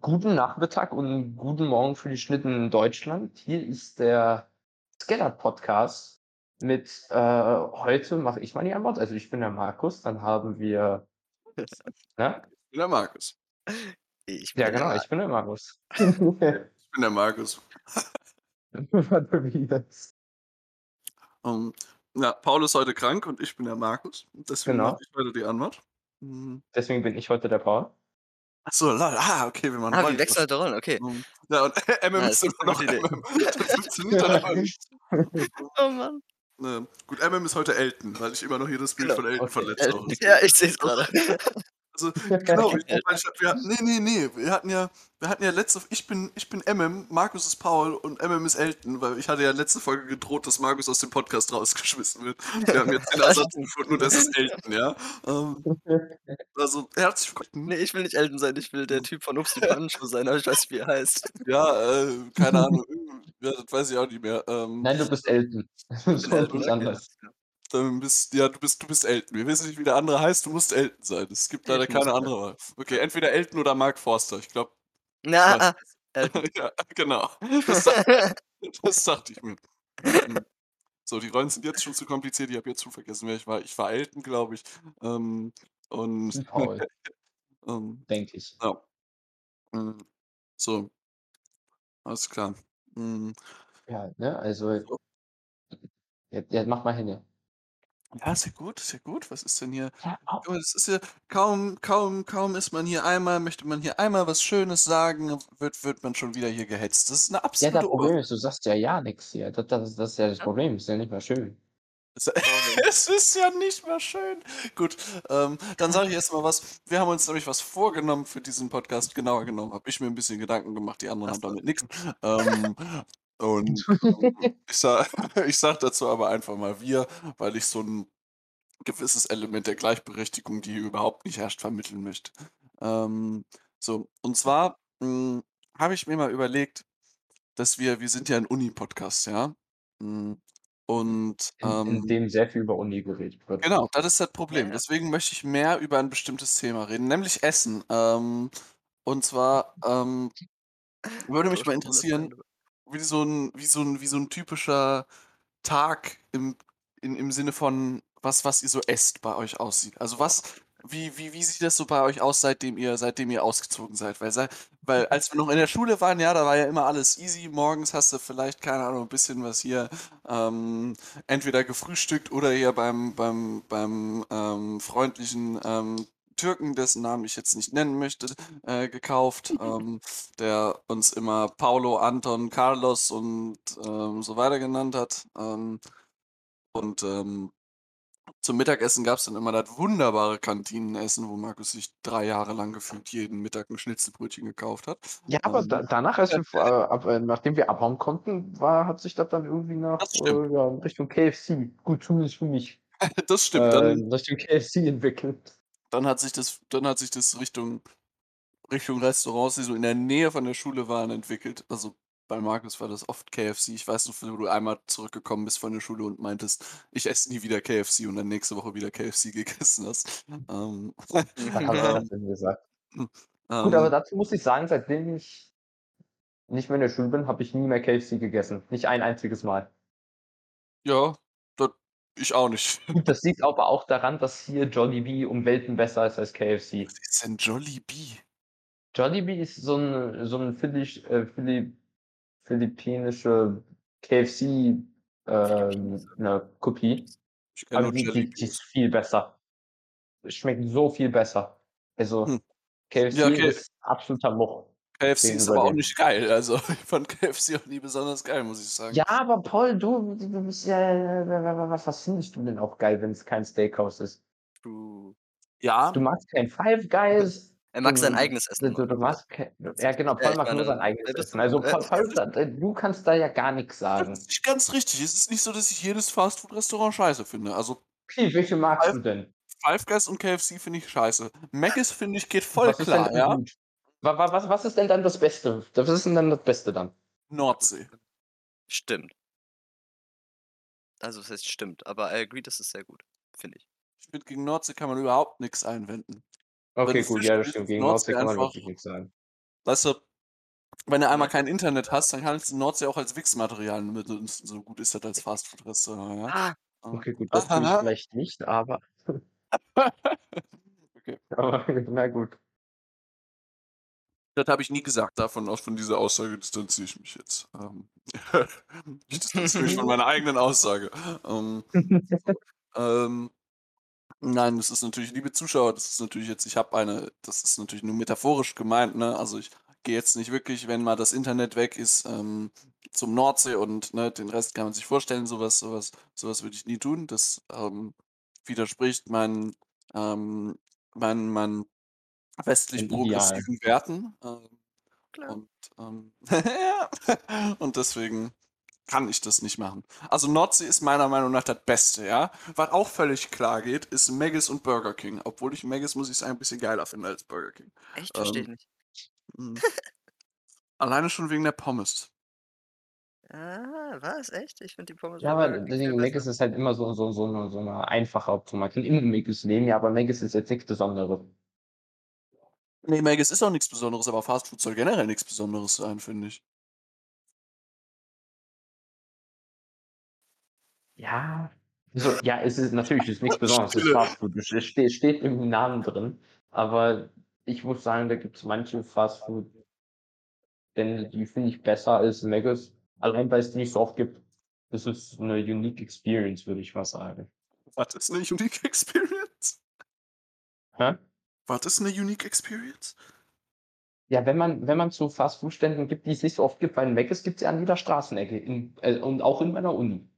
guten Nachmittag und guten Morgen für die Schnitten in Deutschland. Hier ist der Skellert Podcast mit äh, heute mache ich mal die Antwort. Also ich bin der Markus, dann haben wir. Ne? Ich bin der Markus. Ich bin Ja, der genau, Mar- ich bin der Markus. Ich bin der Markus. Warte, wie das? Ähm, ja, Paul ist heute krank und ich bin der Markus. Deswegen Genau. mache ich heute die Antwort. Mhm. Deswegen bin ich heute der Paul. Achso, lol. Ah, okay, wir machen Ah, Rollen. wechseln heute Rollen, okay. Ähm, Ja, und MM ist immer noch. MM. Das funktioniert dann aber nicht. Oh Mann. Ne, gut, MM ist heute Elton, weil ich immer noch hier das Bild Genau. von Elton Okay. von letzter Woche Ja, ich sehe es gerade. Also, genau, wir, hatten- nee, nee, nee, wir hatten ja, wir hatten ja letzte, ich bin, ich bin MM, Markus ist Paul und MM ist Elton, weil ich hatte ja letzte Folge gedroht, dass Markus aus dem Podcast rausgeschmissen wird. Wir haben jetzt den Ersatz gefunden und das ist Elton, ja. Ähm, also, herzlich willkommen. Nee, ich will nicht Elton sein, ich will der Typ von Ups die Punch sein, aber ich weiß nicht, wie er heißt. Ja, äh, keine Ahnung, ja, das weiß ich auch nicht mehr. Ähm, Nein, du bist Elton. Das ist Elton, nicht okay. Dann bist, ja, du bist, du bist Elton. Wir wissen nicht, wie der andere heißt, du musst Elton sein. Es gibt leider keine andere Wahl. Okay, entweder Elton oder Mark Forster. Ich glaube, Na, ah, Elton. ja, genau. Das, das dachte ich mir. Mhm. So, die Rollen sind jetzt schon zu kompliziert. Ich habe jetzt schon vergessen, wer ich war. Ich war Elton, glaube ich. Ähm, und Paul, ähm, denke ich. ja. Mhm. So. Alles klar. Mhm. Ja, ne, also. Ja, ja, mach mal hin. Ja. Ja, ist ja gut, ist ja gut. Was ist denn hier? Ja, au. Mal, das ist ja kaum, kaum, kaum ist man hier einmal, möchte man hier einmal was Schönes sagen, wird, wird man schon wieder hier gehetzt. Das ist eine Ja, absolute das Problem ist, du sagst ja ja nichts hier. Das, das, das ist ja das Problem. Ist ja nicht mal schön. Es es ist ja nicht mehr schön. Gut, ähm, dann sage ich erst mal was. Wir haben uns nämlich was vorgenommen für diesen Podcast. Genauer genommen habe ich mir ein bisschen Gedanken gemacht, die anderen haben damit nichts. Ähm, und ich sage ich sag dazu aber einfach mal wir, weil ich so ein gewisses Element der Gleichberechtigung, die hier überhaupt nicht herrscht, vermitteln möchte. Ähm, so, und zwar mh, habe ich mir mal überlegt, dass wir, wir sind ja ein Uni-Podcast, ja. Mh, Und In, in ähm, dem sehr viel über Uni geredet wird. genau, das ist das Problem. Deswegen möchte ich mehr über ein bestimmtes Thema reden, nämlich Essen. Ähm, und zwar ähm, würde mich mal interessieren, wie so ein, wie so ein, wie so ein typischer Tag im, in, im Sinne von, was, was ihr so esst bei euch aussieht. Also was, wie, wie, wie sieht das so bei euch aus, seitdem ihr, seitdem ihr ausgezogen seid? Weil, weil als wir noch in der Schule waren, ja, da war ja immer alles easy. Morgens hast du vielleicht, keine Ahnung, ein bisschen was hier ähm, entweder gefrühstückt oder hier beim, beim, beim ähm, freundlichen ähm, Türken, dessen Namen ich jetzt nicht nennen möchte, äh, gekauft, ähm, der uns immer Paulo, Anton, Carlos und ähm, so weiter genannt hat. Ähm, und ähm, zum Mittagessen gab es dann immer das wunderbare Kantinenessen, wo Markus sich drei Jahre lang gefühlt jeden Mittag ein Schnitzelbrötchen gekauft hat. Ja, aber Ähm, da, danach, als wir, äh, äh, nachdem wir abhauen konnten, war, hat sich das dann irgendwie nach äh, ja, Richtung KFC, gut, zumindest für mich, das stimmt. äh, Dann, Richtung KFC entwickelt. Dann hat sich das, dann hat sich das Richtung, Richtung Restaurants, die so in der Nähe von der Schule waren, entwickelt. Also bei Markus war das oft KFC. Ich weiß noch, wo du einmal zurückgekommen bist von der Schule und meintest, ich esse nie wieder KFC und dann nächste Woche wieder KFC gegessen hast. Ähm, ähm? Gut, aber dazu muss ich sagen, seitdem ich nicht mehr in der Schule bin, habe ich nie mehr KFC gegessen. Nicht ein einziges Mal. ja, ich auch nicht. Gut, das liegt aber auch daran, dass hier Jollibee um Welten besser ist als KFC. Was ist denn Jollibee? Jollibee ist so ein, so ein Philly, äh, Philly, philippinische KFC ähm, eine Kopie. Aber die, die, ist viel besser. Schmeckt so viel besser. Also Hm. KFC Ja, okay. ist absoluter Much. KFC ist aber auch nicht geil. Also ich fand KFC auch nie besonders geil, muss ich sagen. Ja, aber Paul, du, du bist ja. Was, was findest du denn auch geil, wenn es kein Steakhouse ist? Du. Ja, Du magst kein Five Guys. Er mag sein eigenes Essen. Du, du magst kein, ja, genau, Ja, Paul ich mag nur meine, sein eigenes ja, das- Essen. Also, äh, Paul, Paul, da- du kannst da ja gar nichts das sagen. ist nicht ganz richtig. Es ist nicht so, dass ich jedes Fastfood-Restaurant scheiße finde. Also Okay, welche magst du denn? Five Guys und KFC finde ich scheiße. Mc's finde ich geht voll was ist klar, ja. gut? Wa- wa- Was, was ist denn dann das Beste? Was ist denn dann das Beste dann? Nordsee. Stimmt. Also, es heißt stimmt, aber I agree, das ist sehr gut, finde ich. Ich finde, gegen Nordsee kann man überhaupt nichts einwenden. Okay, gut, Fisch ja, das stimmt. Gegen Nordsee Nordsee kann man wirklich nichts sagen. weißt du, wenn du einmal kein Internet hast, dann kannst du Nordsee auch als Wix-Material benutzen. So gut ist das als Fastfood-Restaurant, ja. Ah, Okay, gut, das tue ich vielleicht nicht, aber Okay. aber na gut. Das habe ich nie gesagt. Davon aus von dieser Aussage distanziere ich mich jetzt. Ähm, ich distanziere mich von meiner eigenen Aussage. Ähm, ähm, nein, das ist natürlich, liebe Zuschauer, das ist natürlich jetzt, ich habe eine, das ist natürlich nur metaphorisch gemeint, ne? Also ich gehe jetzt nicht wirklich, wenn mal das Internet weg ist, ähm, zum Nordsee und ne, den Rest kann man sich vorstellen, sowas, sowas, sowas würde ich nie tun. Das ähm, widerspricht meinen, ähm, meinen, meinen westlich progressiven Werten. Ähm, klar. und, ähm, und deswegen kann ich das nicht machen. Also Nordsee ist meiner Meinung nach das Beste, ja. Was auch völlig klar geht, ist Maggis und Burger King. Obwohl ich Maggis, muss ich sagen, ein bisschen geiler finde als Burger King. Echt? Verstehe Ähm, nicht. Mhm. Alleine schon wegen der Pommes. Ah, was? Echt? Ich finde die Pommes Ja, aber deswegen Maggis ist halt immer so so so 'ne so 'ne einfache Option. Man kann immer Maggis nehmen, ja, aber Maggis ist jetzt nichts Besonderes. Nee, Maggis ist auch nichts Besonderes, aber Fastfood soll generell nichts Besonderes sein, finde ich. Ja. So, ja, es ist natürlich ist nichts Besonderes, es ist. Fastfood. Es ste steht im Namen drin, aber ich muss sagen, da gibt's manche Fastfood denn die finde ich besser als Maggis, allein weil's die nicht so oft gibt. Das ist 'ne unique experience, würde ich mal sagen. Was ist 'ne unique experience? Hä? Was ist 'ne unique experience? Ja, wenn man wenn man zu Fastfood-Ständen gibt, die es nicht so oft gibt, weil Maggis gibt's ja an jeder Straßenecke in äh, und auch in meiner Uni.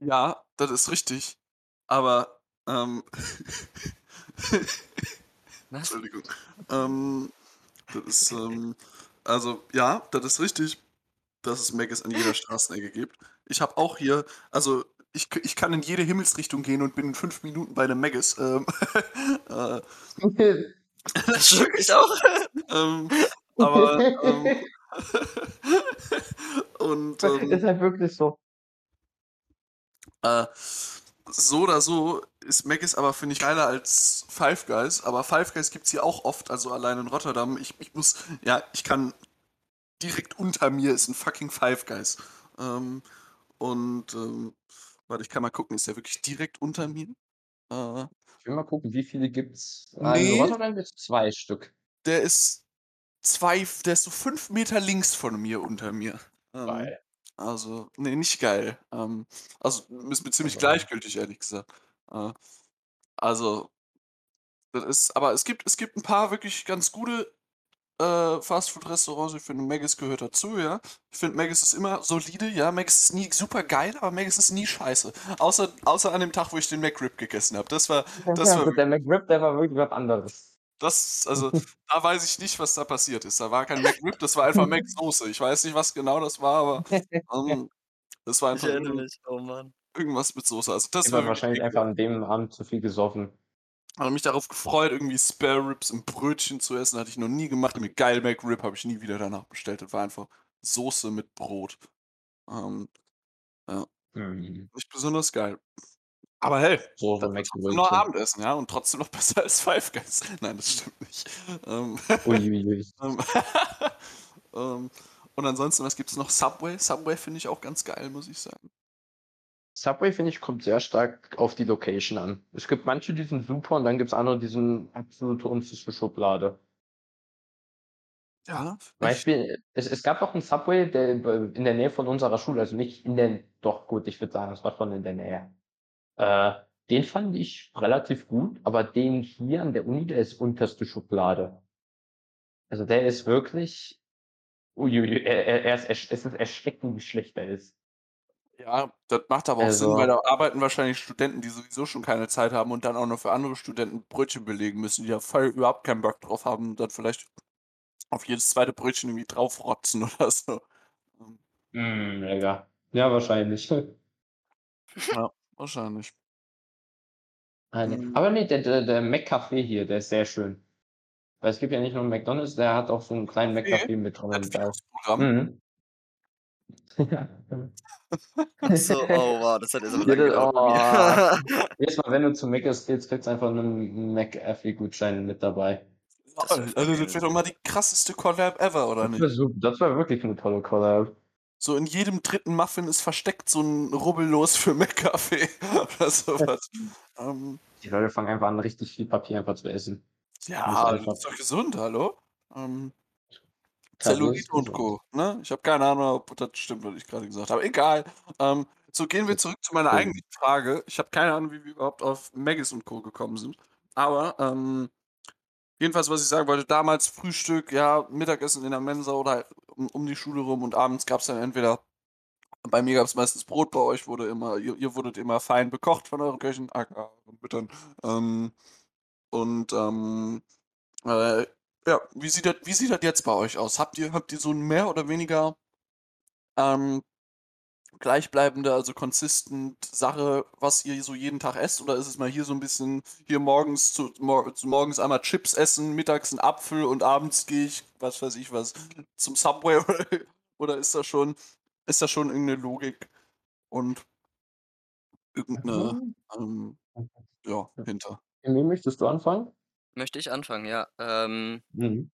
Ja, das ist richtig. Aber, ähm? Entschuldigung. Ähm, das ist, ähm also ja, das ist richtig, dass es Maggis an jeder Straßenecke gibt. Ich habe auch hier also ich ich kann in jede Himmelsrichtung gehen und bin in 5 Minuten bei 'nem Maggis. Ähm, äh, Das stimmt ich auch. ähm, aber, ähm und, ähm Ist halt wirklich so. Äh, so oder so ist Maggis aber, finde ich, geiler als Five Guys. Aber Five Guys gibt's hier auch oft, also allein in Rotterdam. Ich, ich muss, ja, ich kann direkt unter mir ist ein fucking Five Guys. Ähm, und, ähm, warte, ich kann mal gucken, ist der wirklich direkt unter mir? Äh, Ich will mal gucken, wie viele gibt's? In Nee. Rotterdam gibt's 2 Stück. der ist zwei, der ist so fünf Meter links von mir unter mir. Ähm, Geil. also, nee, nicht geil. Ähm, also, ist mir ziemlich Aber gleichgültig, ehrlich gesagt. Äh, also, das ist, aber es gibt, es gibt ein paar wirklich ganz gute äh, Fastfood-Restaurants. Ich finde, Maggis gehört dazu, ja. Ich finde, Maggis ist immer solide, ja. Maggis ist nie super geil, aber Maggis ist nie scheiße. Außer, außer an dem Tag, wo ich den McRib gegessen habe. Das war, das Ja, war gut, der McRib, der war wirklich was anderes. das, also, da weiß ich nicht, was da passiert ist. Da war kein McRib, das war einfach Mac-Soße. Ich weiß nicht, was genau das war, aber ähm, das war Ich einfach erinnere irgend- mich. Oh Mann. irgendwas mit Soße. Also das Ich war wahrscheinlich einfach an dem Abend zu viel gesoffen. Habe mich darauf gefreut, irgendwie Spare Ribs im Brötchen zu essen. Hatte ich noch nie gemacht. Mit geil McRib habe ich nie wieder danach bestellt. Das war einfach Soße mit Brot. Ähm, Mhm. nicht besonders geil. Aber hey, So, trotzdem noch. Abendessen, ja, und trotzdem noch besser als Five Guys. Nein, das stimmt nicht. Ähm, Uiuiui. ähm, ähm, und ansonsten, was gibt's noch? Subway. Subway finde ich auch ganz geil, muss ich sagen. Subway, finde ich, kommt sehr stark auf die Location an. Es gibt manche, die sind super und dann gibt's andere, die sind absolute unterste Schublade. Ja? Beispiel, es, es gab doch einen Subway, der in der Nähe von unserer Schule, also nicht in der, doch gut, ich würde sagen, es war schon in der Nähe. Äh, den fand ich relativ gut, aber den hier an der Uni, der ist unterste Schublade. Also der ist wirklich, uiuiui, er, er, er ist, es ist erschreckend, wie schlecht er ist. Ja, das macht aber auch Sinn, Also- weil da arbeiten wahrscheinlich Studenten, die sowieso schon keine Zeit haben und dann auch noch für andere Studenten Brötchen belegen müssen, die da voll überhaupt keinen Bock drauf haben und dann vielleicht auf jedes zweite Brötchen irgendwie draufrotzen oder so. Mm, mega. Ja, wahrscheinlich. Ja, wahrscheinlich. Ah, ne. Mhm. Aber nee, der, der, der McCafé hier, der ist sehr schön. Weil es gibt ja nicht nur einen McDonalds, der hat auch so einen kleinen Café? McCafé mit drin. Mhm. ja. Ach so, oh wow, das hat jetzt aber das- bei mir. Jedes Mal, wenn du zu Mc's gehst, kriegst du einfach einen McAfee-Gutschein mit dabei. Das Also, das wäre doch mal die krasseste Collab ever, oder Das nicht? wäre su das wäre wirklich 'ne tolle Collab. So in jedem dritten Muffin ist versteckt so 'n Rubbellos für McCafé oder so was. Ähm, Die Leute fangen einfach an, richtig viel Papier einfach zu essen. Ja, das einfach ist doch gesund, hallo? Ähm, ist Zellulite und. Co., ne? Ich habe keine Ahnung, ob das stimmt, was ich grade gesagt habe. Egal. Ähm, so, gehen wir zurück zu meiner stimmt. eigentlichen Frage. Ich habe keine Ahnung, wie wir überhaupt auf Maggis und Co. gekommen sind. Aber, ähm, jedenfalls, was ich sagen wollte, damals Frühstück, ja, Mittagessen in der Mensa oder halt um um die Schule rum und abends gab's dann entweder bei mir gab's meistens Brot, bei euch wurde immer ihr ihr wurdet immer fein bekocht von euren Köchen, aka euren Müttern. Ähm, und, ähm, äh, ja, wie sieht das wie sieht das jetzt bei euch aus? Habt ihr habt ihr so 'n mehr oder weniger, ähm, gleichbleibende, also consistent Sache, was ihr so jeden Tag esst? Oder ist es mal hier so 'n bisschen hier morgens zu mor zu morgens einmal Chips essen, mittags 'n Apfel und abends gehe ich, was weiß ich was, zum Subway oder oder ist da schon ist da schon irgend 'ne Logik und irgend 'ne, Mhm. ähm, ja, hinter? Emil, möchtest du anfangen? Möchte ich anfangen, ja. Ähm Mhm.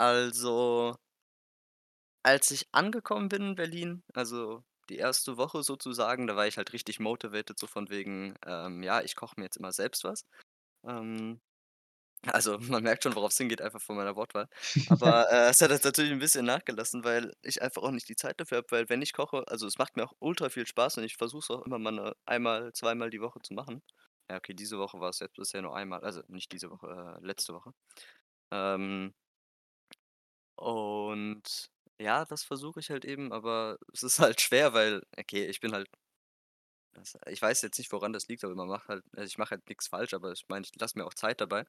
also als ich angekommen bin in Berlin, also die 1. Woche sozusagen, da war ich halt richtig motivated, so von wegen, ähm, ja, ich koche mir jetzt immer selbst was. Ähm, also man merkt schon, worauf's hingeht, einfach von meiner Wortwahl. Aber, äh, es hat jetzt natürlich 'n bisschen nachgelassen, weil ich einfach auch nicht die Zeit dafür habe, weil wenn ich koche also es macht mir auch ultra viel Spaß und ich versuche es auch immer mal 'ne einmal, zweimal die Woche zu machen. Ja, okay, diese Woche war's jetzt bisher nur einmal, also nicht diese Woche, äh, letzte Woche. Ähm und ja, das versuche ich halt eben, aber es ist halt schwer, weil okay, ich bin halt das ich weiß jetzt nicht, woran das liegt, aber man macht halt also ich mache halt nix falsch, aber ich meine, ich lasse mir auch Zeit dabei,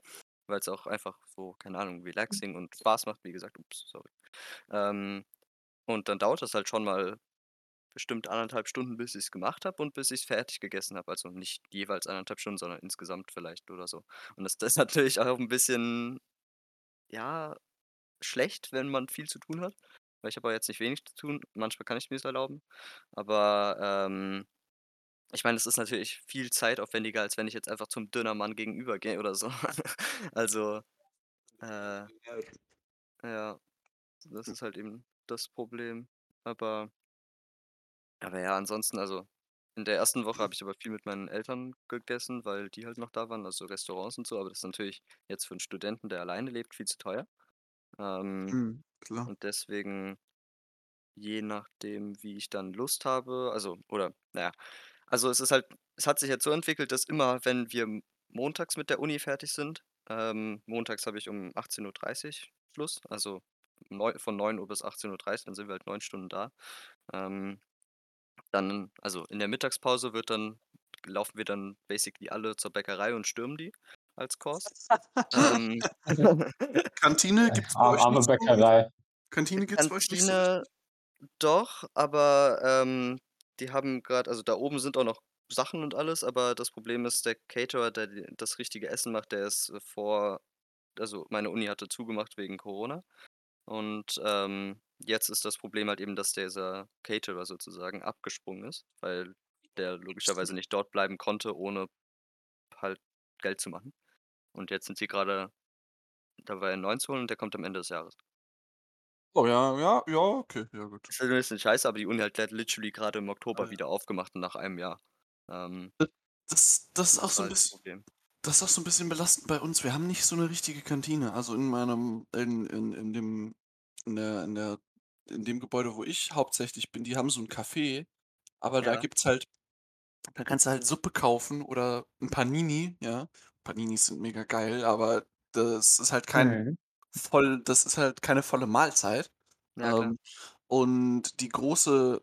weil's auch einfach so, keine Ahnung, relaxing und Spaß macht, wie gesagt. Ups, sorry. Ähm, und dann dauert das halt schon mal bestimmt 1 1/2 Stunden, bis ich's gemacht habe und bis ich's fertig gegessen habe. Also nicht jeweils 1 1/2 Stunden, sondern insgesamt vielleicht oder so. Und das das ist natürlich auch 'n bisschen, ja, schlecht, wenn man viel zu tun hat, weil ich habe auch jetzt nicht wenig zu tun. Manchmal kann ich mir's erlauben, aber, ähm, ich meine, es ist natürlich viel zeitaufwendiger, als wenn ich jetzt einfach zum Dönermann gegenüber gehe oder so. Also, äh ja, das ist halt eben das Problem. Aber aber ja, ansonsten, also in der 1. Woche habe ich aber viel mit meinen Eltern gegessen, weil die halt noch da waren, also Restaurants und so, aber das ist natürlich jetzt für 'n Studenten, der alleine lebt, viel zu teuer. Ähm, Mhm, klar. und deswegen, je nachdem, wie ich dann Lust habe also oder na ja, also es ist halt es hat sich jetzt so entwickelt, dass immer, wenn wir m montags mit der Uni fertig sind ähm, montags habe ich um 18:30 Schluss, also neu von 9:00 bis 18:30, dann sind wir halt 9 Stunden da. Ähm, dann also in der Mittagspause wird dann laufen wir dann basically alle zur Bäckerei und stürmen die als Kurs. Ähm Kantine gibt's bei euch arme nicht so? Bäckerei. Kantine gibt's bei euch nicht so Kantine richtig? doch, aber, ähm, die haben grad also da oben sind auch noch Sachen und alles, aber das Problem ist, der Caterer, der das richtige Essen macht, der ist vor also meine Uni hatte zugemacht wegen Corona. Und, ähm, jetzt ist das Problem halt eben, dass dieser Caterer sozusagen abgesprungen ist, weil der logischerweise nicht dort bleiben konnte, ohne halt Geld zu machen. Und jetzt sind sie grade dabei, 'n neuen zu holen und der kommt am Ende des Jahres. Oh ja, ja, ja, okay, ja gut. Ist halt 'n bisschen scheiße, aber die Uni hat literally grade im Oktober Ah, ja. wieder aufgemacht nach einem Jahr. Ähm das das ist das auch so 'n halt das bisschen Problem. Das ist auch so 'n bisschen belastend bei uns. Wir haben nicht so 'ne richtige Kantine. Also in meinem in in in dem in der in der in dem Gebäude, wo ich hauptsächlich bin, die haben so 'n Café, aber da Ja. gibt's halt da kannst du halt Suppe kaufen oder 'n Panini, ja? Paninis sind mega geil, aber das ist halt kein Mhm. voll das ist halt keine volle Mahlzeit. Ja. Ähm, und die große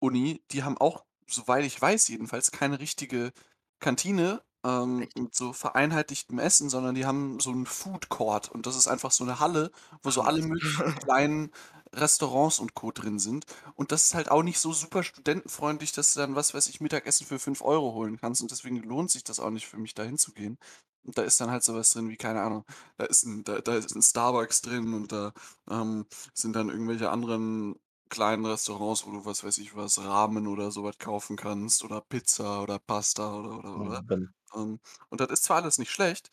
Uni, die haben auch, soweit ich weiß jedenfalls, keine richtige Kantine, ähm, mit so vereinheitlichtem Essen, sondern die haben so 'n Food Court und das ist einfach so 'ne Halle, wo so alle möglichen kleinen Restaurants und Co. drin sind. Und das ist halt auch nicht so super studentenfreundlich, dass du dann, was weiß ich, Mittagessen für 5 € holen kannst und deswegen lohnt sich das auch nicht für mich, da hinzugehen. Und da ist dann halt so was drin wie, keine Ahnung, da ist 'n da da ist 'n Starbucks drin und da, ähm, sind dann irgendwelche anderen kleinen Restaurants, wo du, was weiß ich was, Ramen oder so was kaufen kannst oder Pizza oder Pasta oder oder oder. Ähm, und das ist zwar alles nicht schlecht,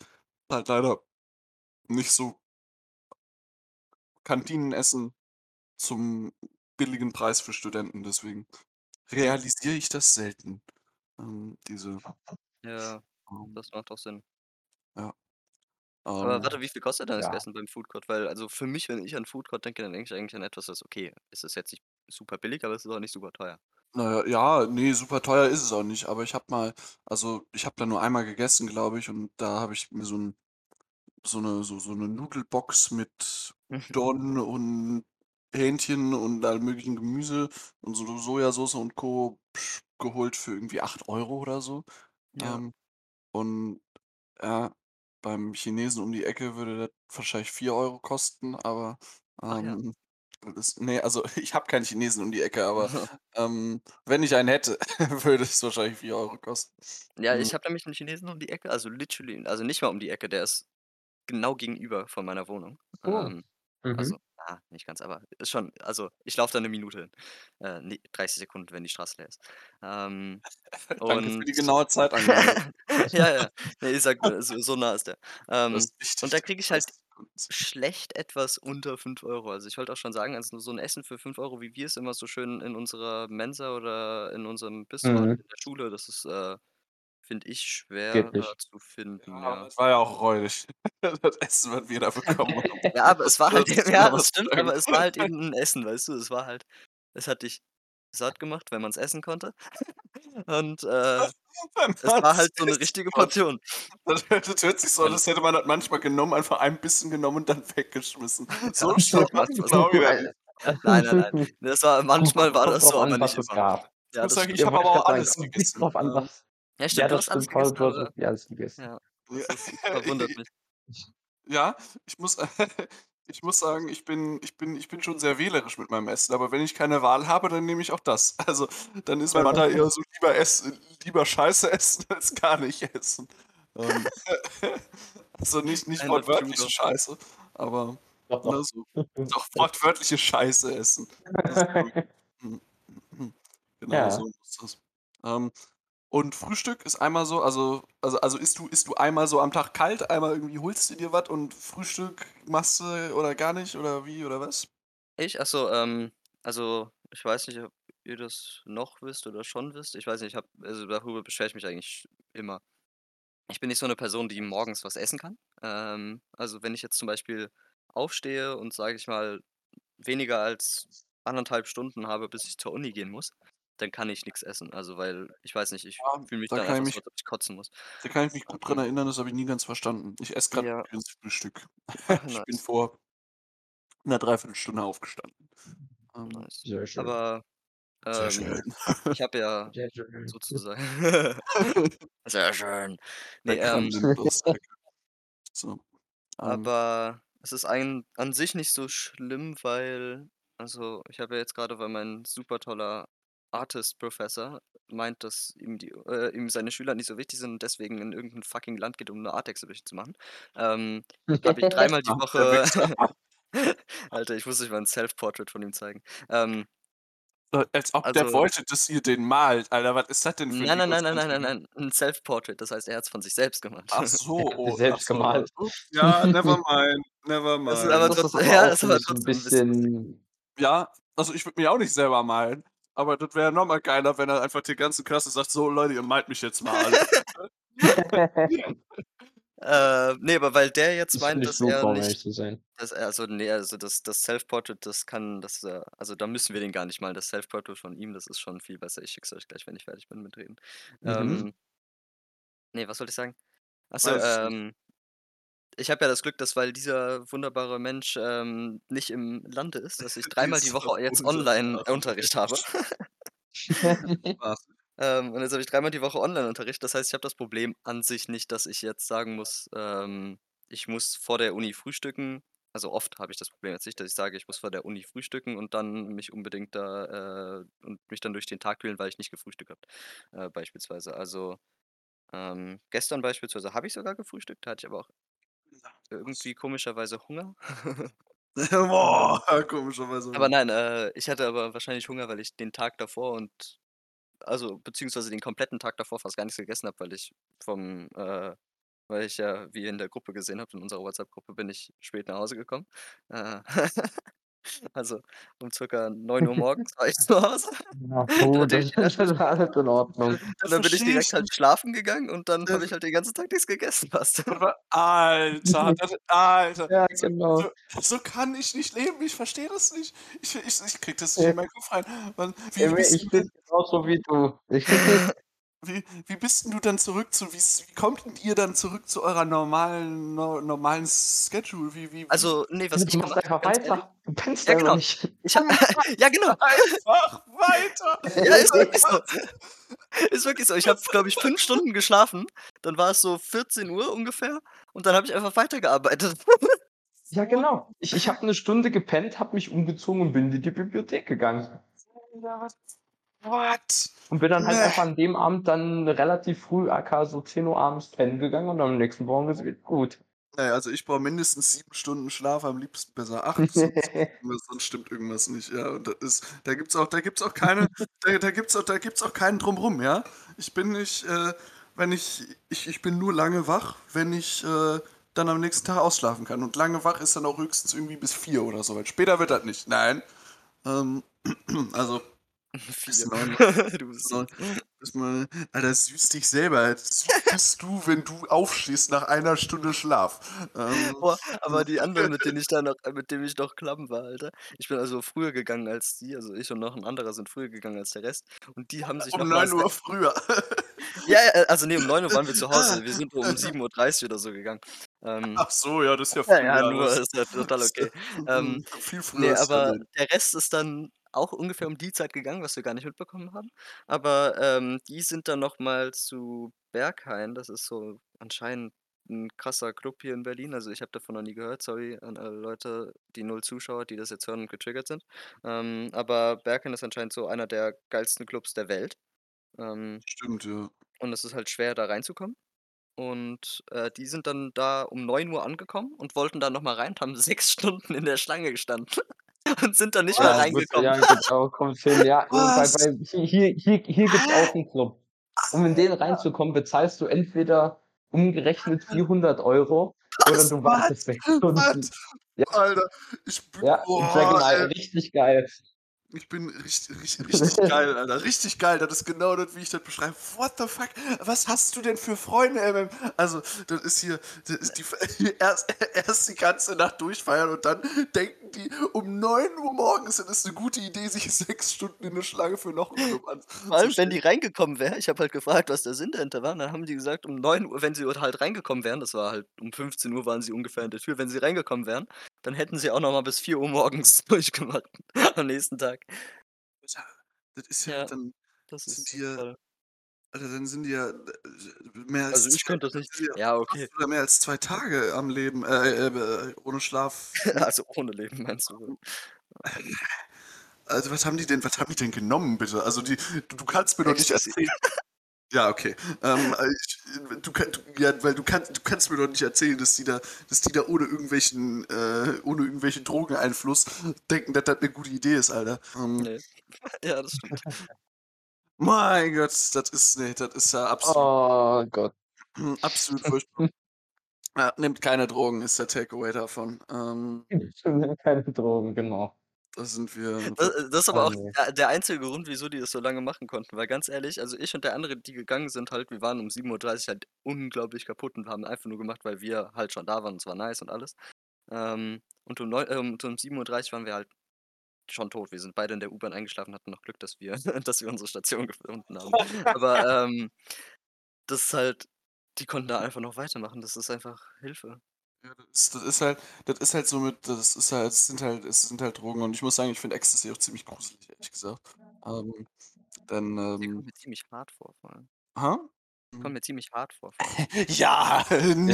halt leider nicht so Kantinenessen zum billigen Preis für Studenten, deswegen realisiere ich das selten, ähm, diese Ja, ähm, das macht auch Sinn. ja. Aber Ähm, warte, wie viel kostet denn das Ja. Essen beim Foodcourt? Weil, also für mich, wenn ich an Foodcourt denke, dann denke ich eigentlich an etwas, das okay, es ist jetzt nicht super billig, aber es ist auch nicht super teuer. na ja, ja, ne, super teuer ist es auch nicht, aber ich habe mal also, ich habe da nur einmal gegessen, glaube ich, und da habe ich mir so 'n so 'ne so so 'ne Nudelbox mit Udon und Hähnchen und allem möglichen Gemüse und so Sojasauce und Co. geholt für irgendwie 8 Euro oder so. Ja. Ähm, und ja, beim Chinesen um die Ecke würde das wahrscheinlich 4 Euro kosten, aber, Ach ja. ähm, das ne, also ich habe keinen Chinesen um die Ecke, aber, ähm, wenn ich einen hätte, würde es wahrscheinlich 4 Euro kosten. Ja, Mhm. ich habe nämlich 'n Chinesen um die Ecke, also literally also nicht mal um die Ecke, der ist genau gegenüber von meiner Wohnung. Oh. Ähm, also, Mhm. ja, nicht ganz, aber ist schon also ich laufe da 'ne Minute hin. Äh, ne, 30 Sekunden, wenn die Straße leer ist. Ähm, Danke für und die genaue Zeitangabe. ja, ja. Ne, ich sage nur, so so nah ist der. Das Ähm, ist und da kriege ich 30 halt Sekunden schlecht etwas unter 5 Euro. Also, ich wollte auch schon sagen, also so 'n Essen für 5 Euro, wie wir es immer so schön in unserer Mensa oder in unserem Bistro hatten Mhm. in der Schule, das ist, äh, finde ich, schwer, nicht. zu finden, Ja, ja. das war ja auch räudig. Das Essen, was wir da bekommen haben. Ja, aber es war Das halt eben ja was das stimmt, aber es war halt eben 'n Essen, weißt du? Es war halt es hat dich satt gemacht, wenn man's essen konnte. Und, äh, es war halt so 'ne essen richtige. Portion. Das das hört sich so an, als hätte man das manchmal genommen, einfach ein bisschen genommen und dann weggeschmissen. So Ja, schlimm es. Nein, nein, nein. Das war manchmal war das so, aber nicht es immer. Ich Ja, muss das sagen, stimmt. ich Ja, habe aber ich auch alles gegessen. drauf an, was Ja, Ja, stimmt, du das hast alles stimmt, gegessen, du aber wirklich alles gegessen. ja, ja. das ist verwundert mich. Ja, ich muss ich muss sagen, ich bin ich bin ich bin schon sehr wählerisch mit meinem Essen, aber wenn ich keine Wahl habe, dann nehme ich auch das. Also, dann ist mein Motto eher so lieber essen lieber Scheiße essen als gar nicht essen. Ähm, also nicht nicht wortwörtliche. Scheiße, aber, Doch, ne, doch. so doch wortwörtliche Scheiße essen. Das ist gut. Mhm. Genau so Ja. ist das. Ähm, und Frühstück ist einmal so also also also isst du isst du einmal so am Tag kalt, einmal irgendwie holst du dir was und Frühstück machst du oder gar nicht oder wie oder was? Ich? Ach so, ähm, also, ich weiß nicht, ob ihr das noch wisst oder schon wisst. Ich weiß nicht, ich habe also darüber beschwere ich mich eigentlich immer. Ich bin nicht so 'ne Person, die morgens was essen kann. Ähm, also, wenn ich jetzt zum Beispiel aufstehe und, sage ich mal, weniger als 1 1/2 Stunden habe, bis ich zur Uni gehen muss, dann kann ich nix essen. Also, weil ich weiß nicht, ich Ja, fühle mich da dann kann ich einfach so, mich als ob ich kotzen muss. da kann ich mich gut dran erinnern, das habe ich nie ganz verstanden. Ich esse grad Ja. übrigens Frühstück. Ich bin nice. vor 'ner 3/4 Stunde aufgestanden. Ähm, Nice. Sehr schön. Aber, sehr ähm, schön. ich habe ja Sehr schön. sozusagen sehr schön. Ne, Kram ähm. So, ähm aber es ist ein an sich nicht so schlimm, weil also, ich habe ja jetzt grade weil mein super toller Artist-Professor meint, dass ihm die äh, ihm seine Schüler nicht so wichtig sind und deswegen in irgend 'n fucking Land geht, um 'ne Art Exhibition zu machen. Ähm, habe ich dreimal die der Woche. Alter, ich muss euch mal 'n Self-Portrait von ihm zeigen. Ähm Äh, als ob der also wollte, dass ihr den malt. Alter, was ist das denn für Nein, nein, nein, nein, nein, nein, nein, 'n Self-Portrait, das heißt, er hat's von sich selbst gemacht. Ach so, hat oh, ach selbst so. gemalt. Ja, never mind, never Das ist aber mind. Das ist trotzdem aber ja, ist trotzdem 'n bisschen lustig. bisschen Ja, also ich würde mich auch nicht selber malen, aber das wäre noch mal geiler, wenn er einfach der ganzen Klasse sagt: „So Leute, ihr malt mich jetzt mal alle.“ Äh, ne, aber weil der jetzt Das meint, dass er super, nicht ehrlich zu sein. dass er also ne, also das das Self-Portrait, das kann das äh, also da müssen wir den gar nicht malen. Das Self-Portrait von ihm, das ist schon viel besser. Ich schicke es euch gleich, wenn ich fertig bin mit Reden. Mhm. Ähm Ne, was wollte ich sagen? Ach so, Weiß ich nicht. ähm ich habe ja das Glück, dass weil dieser wunderbare Mensch, ähm, nicht im Lande ist, dass ich dreimal die Woche jetzt Online-Unterricht habe. Ähm, und jetzt habe ich dreimal die Woche Online-Unterricht. Das heißt, ich habe das Problem an sich nicht, dass ich jetzt sagen muss, ähm, ich muss vor der Uni frühstücken. Also oft habe ich das Problem jetzt nicht, dass ich sage, ich muss vor der Uni frühstücken und dann mich unbedingt da, äh und mich dann durch den Tag quälen, weil ich nicht gefrühstückt habe, äh, beispielsweise. Also, ähm, gestern beispielsweise habe ich sogar gefrühstückt, hatte ich aber auch irgendwie komischerweise Hunger. Boah, komischerweise aber Hunger. nein, äh, ich hatte aber wahrscheinlich Hunger, weil ich den Tag davor und also beziehungsweise den kompletten Tag davor fast gar nichts gegessen habe, weil ich vom, äh weil ich ja, wie ihr in der Gruppe gesehen habt, in unserer WhatsApp-Gruppe bin ich spät nach Hause gekommen. Äh, also um circa 9 Uhr morgens war ich zu Hause. Ja, puh, Nachdem das ich ist alles in Ordnung. und dann bin ich verstehe direkt ich halt nicht. schlafen gegangen und dann Das habe ich halt den ganzen Tag nichts gegessen fast. Aber Alter, das Alter. Ja, So genau. so so kann ich nicht leben. Ich verstehe das nicht. Ich ich ich kriege das nicht Ja. in meinen Kopf rein. Wann wie bist ich bin denn genauso wie du. Ich wie wie bist 'n du dann zurück zu wie's wie kommt denn ihr dann zurück zu eurer normalen no normalen Schedule? Wie wie wie Also, ne, was du ich machst einfach weiter. Du pennst ja, genau. nicht. Ich habe ja, genau. einfach weiter. Ja, ist wirklich so. Was? Ist wirklich so. Ich habe, glaube ich, 5 Stunden geschlafen. Dann war es so 14 Uhr ungefähr und dann habe ich einfach weitergearbeitet. Ja, genau. Ich ich habe 'ne Stunde gepennt, habe mich umgezogen und bin in die Bibliothek gegangen. What? Und bin dann halt Ne. einfach an dem Abend dann relativ früh, aka so 10 Uhr abends pennen gegangen und am nächsten Morgen ist wieder gut. Ne, also ich brauche mindestens 7 Stunden Schlaf, am liebsten besser 8, sonst sonst stimmt irgendwas nicht, ja. Und das ist da gibt's auch da gibt's auch keine da da gibt's auch da gibt's auch keinen drum rum, ja? Ich bin nicht, äh wenn ich ich ich bin nur lange wach, wenn ich, äh, dann am nächsten Tag ausschlafen kann. Und lange wach ist dann auch höchstens irgendwie bis 4 oder so, weil später wird das nicht. Nein. Ähm, also bis 4. 9 Du bist 9 bis mal Alter, süß dich selber. Süß bist du, wenn du aufstehst nach einer Stunde Schlaf. Ähm, Boah, aber die anderen, mit denen ich da noch äh, mit denen ich noch klamm war, Alter. Ich bin also früher gegangen als die, also ich und noch 'n anderer sind früher gegangen als der Rest und die haben sich um noch mal 9 Uhr früher. Ja, also ne, um 9 Uhr waren wir zu. Hause. Wir sind um 7:30 oder so gegangen. Ähm Ach so, ja, das ist ja Ja, früh, ja, ja, nur das ist ja total okay. Ähm, hm, viel früher ne, ja aber der Rest ist dann auch ungefähr um die Zeit gegangen, was wir gar nicht mitbekommen haben. Aber, ähm, die sind dann noch mal zu Berghain. Das ist so anscheinend 'n krasser Club hier in Berlin. Also, ich habe davon noch nie gehört. Sorry an alle Leute, die 0 Zuschauer, die das jetzt hören und getriggert sind. Ähm, aber Berghain ist anscheinend so einer der geilsten Clubs der Welt. Ähm Stimmt, ja. und es ist halt schwer, da reinzukommen. Und, äh, die sind dann da um 9 Uhr angekommen und wollten da noch mal rein und haben 6 Stunden in der Schlange gestanden und sind dann nicht mehr Ja, wird reingekommen. ja genau, kommt hin. Ja, bei bei hier hier hier hier gibt's auch Hä? 'n Club. Um in den reinzukommen, bezahlst du entweder umgerechnet 400 € oder Was? du wartest 6 Was? Stunden. Ja. Alter, ich bin Ja, boah, ey. richtig geil. Ich bin richt rich richtig geil, Alter. Richtig geil. Das ist genau das, wie ich das beschreibe. What the fuck? Was hast du denn für Freunde, MM? Also, das ist hier das ist die erst erst die ganze Nacht durchfeiern und dann denken die um 9 Uhr morgens, das ist 'ne gute Idee, sich 6 Stunden in 'ne Schlange für noch 'n Club Vor allem, wenn die reingekommen wären ich habe halt gefragt, was der Sinn dahinter war, und dann haben die gesagt, um 9 Uhr wenn sie halt reingekommen wären, das war halt um 15 Uhr waren sie ungefähr an der Tür, wenn sie reingekommen wären, dann hätten sie auch noch mal bis 4 Uhr morgens durchgemacht am nächsten Tag. Ja, das ist ja Ja, dann das sind ist total Alter, dann sind die ja, äh, mehr als Also, ich 2 könnte das nicht ja ja, okay. oder mehr als 2 Tage am Leben, äh, äh, ohne Schlaf? Also, ohne Leben meinst du wohl? Also, was haben die denn was haben die denn genommen bitte? Also, die du du kannst mir doch nicht erzählen ja, okay. Ähm, äh, ich du kann du ja, weil du kannst du kannst mir doch nicht erzählen, dass die da dass die da ohne irgendwelchen äh, ohne irgendwelchen Drogeneinfluss denken, dass das 'ne gute Idee ist, Alter. Ähm Ne. Ja, das stimmt. Mein Gott, das ist ne, das ist ja absolut Oh Gott. absolut furchtbar. Ja, nehmt keine Drogen, ist der Takeaway davon. Ähm Keine Drogen, genau. Da sind wir Da äh, das ist aber Oh auch der der einzige Grund, wieso die das so lange machen konnten, weil ganz ehrlich, also, ich und der andere, die gegangen sind halt wir waren um 7:30 halt unglaublich kaputt und haben einfach nur gemacht, weil wir halt schon da waren und es war nice und alles. Ähm, und um neun äh, um um 7:30 waren wir halt schon tot. Wir sind beide in der U-Bahn eingeschlafen, hatten noch Glück, dass wir dass wir unsere Station gefunden haben. Aber, ähm, das ist halt die konnten da einfach noch weitermachen. Das ist einfach Hilfe. Ja, das ist das ist halt das ist halt so mit das ist halt es sind halt es sind halt Drogen und ich muss sagen, ich finde Ecstasy auch ziemlich gruselig, ehrlich gesagt. Ähm, dann, Die kommt ähm mir ziemlich hart vor, vor allem. Ha? Kommt Mhm. mir ziemlich hart vor, vor allem. Ja, ne,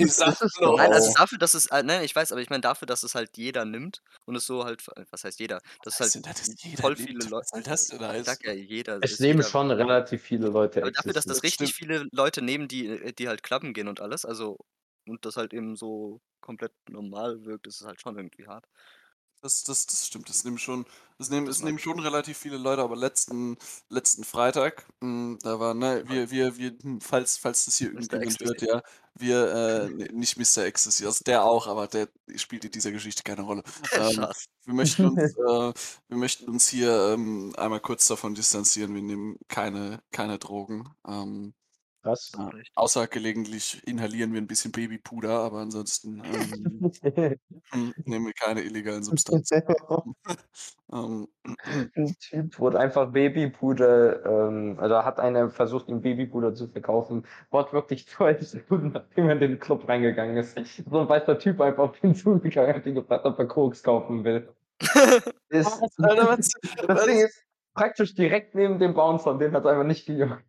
es ist sag ist doch Nein, also dafür, dass es äh, nein, ich weiß, aber ich meine dafür, dass es halt jeder nimmt und es so halt was heißt jeder, dass Was halt denn, dass jeder voll nimmt? viele Leu Was soll das denn ich heißen? ja, jeder Es ist nehmen jeder schon relativ viele Leute aber dafür, dass Ecstasy. das Das richtig stimmt. viele Leute nehmen, die äh, die halt clubben gehen und alles, also und das halt eben so komplett normal wirkt, ist es halt schon irgendwie hart. Das das das stimmt. Das nehmen schon das nehmen Das nehmen schon relativ viele Leute, aber letzten letzten Freitag, hm, da war ne, wir wir wir hm, falls falls das hier irgendjemand hört, Ecstasy. ja, wir, äh ne, nicht Mr. Ecstasy, also der auch, aber der spielt in dieser Geschichte keine Rolle. Ähm, wir möchten uns äh, wir möchten uns hier, ähm, einmal kurz davon distanzieren. Wir nehmen keine keine Drogen. Ähm, Krass. Richtig. außer gelegentlich inhalieren wir 'n bisschen Babypuder, aber ansonsten, ähm, hm, nehmen wir keine illegalen Substanzen. Ähm 'N Typ wurde einfach Babypuder ähm, also hat einer versucht, ihm Babypuder zu verkaufen, wortwörtlich 2 Sekunden, nachdem er in den Club reingegangen ist. So 'n weißer Typ einfach auf ihn zugegangen, hat ihn gefragt, ob er Koks kaufen will. Ist Was, Alter, was das Ding ist praktisch direkt neben dem Bouncer und den hat's einfach nicht gejuckt.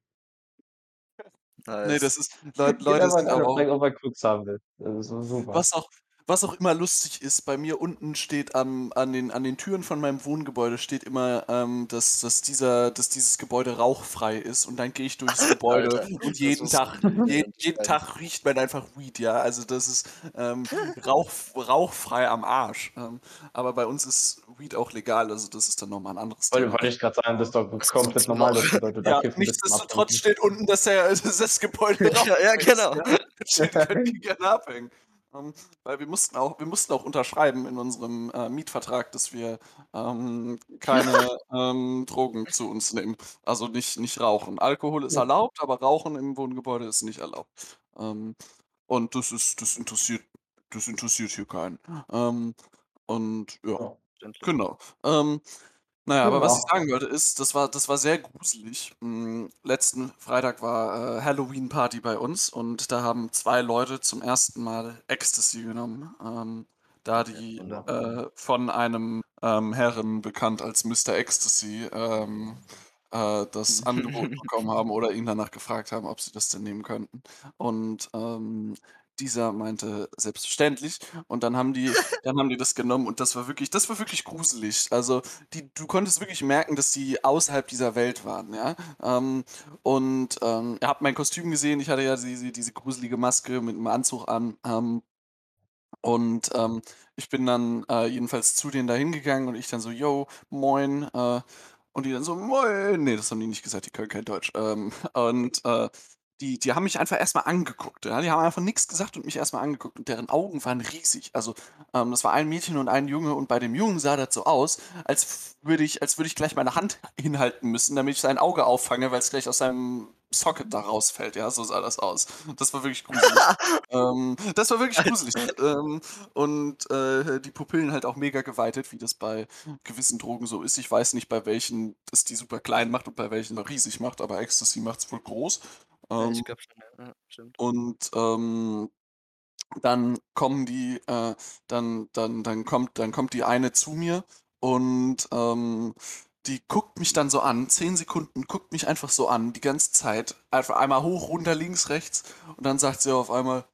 Nice. das ist Leute rein und aber auch er Koks haben will. Das ist super. Was auch was auch immer lustig ist, bei mir unten steht am an den an den Türen von meinem Wohngebäude steht immer, ähm, dass dass dieser dass dieses Gebäude rauchfrei ist und dann gehe ich durchs Gebäude Alter, und das jeden ist Tag jeden geil. Tag riecht man einfach Weed, ja. Also, das ist, ähm, rauch rauchfrei am Arsch. Ähm, aber bei uns ist Weed auch legal, also das ist dann noch mal 'n anderes Thema. wollte ich grad sagen, das ist doch Das ist komplett trotzdem normal, Rauch. dass die Leute da Ja, nichtsdestotrotz steht unten, dass der dass das Gebäude Ja, ja, rauchfrei ist, genau. ja. Steht, können die gerne abhängen. Ähm, weil wir mussten auch wir mussten auch unterschreiben in unserem, äh, Mietvertrag, dass wir, ähm, keine, ähm, Drogen zu uns nehmen. Also nicht nicht rauchen. Alkohol ist Ja. erlaubt, aber Rauchen im Wohngebäude ist nicht erlaubt. Ähm, und das ist das interessiert das interessiert hier keinen. Ähm, und ja, Ja. Verständlich. genau. Ähm, na ja, aber was ich Genau. sagen wollte, ist, das war das war sehr gruselig. Hm, letzten Freitag war, äh, Halloween-Party bei uns und da haben 2 Leute zum 1. Mal Ecstasy genommen, ähm, da die, äh, von einem, ähm, Herren bekannt als Mr. Ecstasy, ähm, äh, das angeboten bekommen haben oder ihn danach gefragt haben, ob sie das denn nehmen könnten. Und, ähm, dieser meinte: „Selbstverständlich.“ Und dann haben die dann haben die das genommen und das war wirklich das war wirklich gruselig. Also, die du konntest wirklich merken, dass die außerhalb dieser Welt waren, ja? Ähm, und, ähm, ihr habt mein Kostüm gesehen. Ich hatte ja diese diese gruselige Maske mit 'nem Anzug an, ähm und, ähm, ich bin dann, äh, jedenfalls zu denen da hingegangen und ich dann so: „Jo, moin“, äh, und die dann so: „Moin.“ Ne, das haben die nicht gesagt, die können kein Deutsch. Ähm, und, äh, die die haben mich einfach erst mal angeguckt, ja? Die haben einfach nix gesagt und mich erst mal angeguckt und deren Augen waren riesig. Also, ähm, das war ein Mädchen und ein Junge und bei dem Jungen sah das so aus, als würde ich als würde ich gleich meine Hand hinhalten müssen, damit ich sein Auge auffange, weil's gleich aus seinem Socket da rausfällt, ja? So sah das aus. Das war wirklich gruselig. Ähm, das war wirklich gruselig. Ähm, und, äh, die Pupillen halt auch mega geweitet, wie das bei gewissen Drogen so ist. Ich weiß nicht, bei welchen das die super klein macht und bei welchen riesig macht, aber Ecstasy macht's wohl groß. Ja, Ähm ich glaube schon, ja. Ja, stimmt. und, ähm, dann kommen die, äh dann dann dann kommt dann kommt die eine zu mir und, ähm, die guckt mich dann so an, 10 Sekunden, guckt mich einfach so an, die ganze Zeit. Einfach einmal hoch, runter, links, rechts und dann sagt sie auf einmal: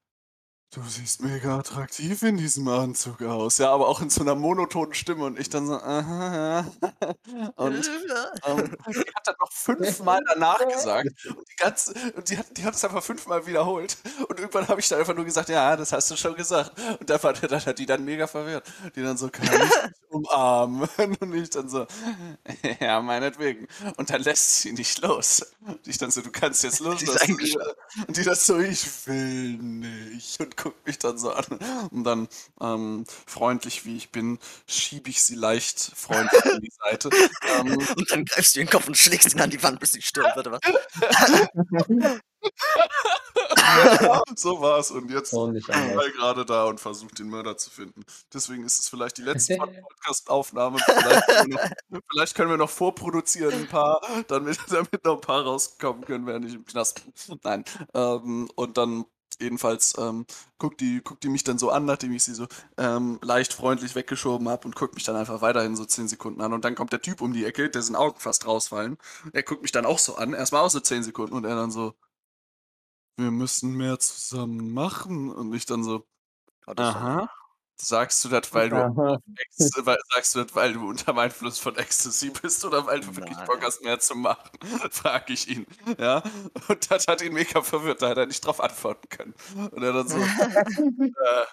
„Du siehst mega attraktiv in diesem Anzug aus.“ Ja, aber auch in so 'ner monotonen Stimme und ich dann so: „Aha, ja.“ Und, ähm, die hat das noch fünfmal danach gesagt und die ganze und die hat die hat es einfach fünfmal wiederholt und irgendwann habe ich dann einfach nur gesagt: „Ja, das hast du schon gesagt.“ Und da war dann hat die dann mega verwirrt. Die dann so: „Kann ich dich umarmen?“ Und ich dann so: „Ja, meinetwegen.“ Und dann lässt sie nicht los. Und ich dann so: „Du kannst jetzt Die loslassen.“ eingeschlafen. Und die dann so: „Ich will nicht.“ Und guckt mich dann so an. Und dann, ähm, freundlich wie ich bin, schiebe ich sie leicht freundlich an die Seite. Ähm Und dann greifst du in den Kopf und schlägst ihn an die Wand, bis sie stirbt, oder was? So war's und jetzt Oh, ist anders. er grade da und versucht, den Mörder zu finden. Deswegen ist es vielleicht die letzte Pod Podcast-Aufnahme. Vielleicht können wir noch vielleicht können wir noch vorproduzieren 'n paar, damit damit noch 'n paar rauskommen können, während ich im Knast bin. Nein, ähm, und dann jedenfalls, ähm, guckt die guckt die mich dann so an, nachdem ich sie so, ähm, leicht freundlich weggeschoben habe und guckt mich dann einfach weiterhin so 10 Sekunden an. Und dann kommt der Typ um die Ecke, dessen Augen fast rausfallen. Er guckt mich dann auch so an, erst mal auch so 10 Sekunden und er dann so: „Wir müssen mehr zusammen machen.“ Und ich dann so: „Aha. Sagst du das, weil du sagst du das, weil du unterm Einfluss von Ecstasy bist oder weil du wirklich Bock Nein. hast, mehr zu machen?“ Frage ich ihn, ja? Und das hat ihn mega verwirrt, da hat er nicht drauf antworten können. Und er dann so: „Äh,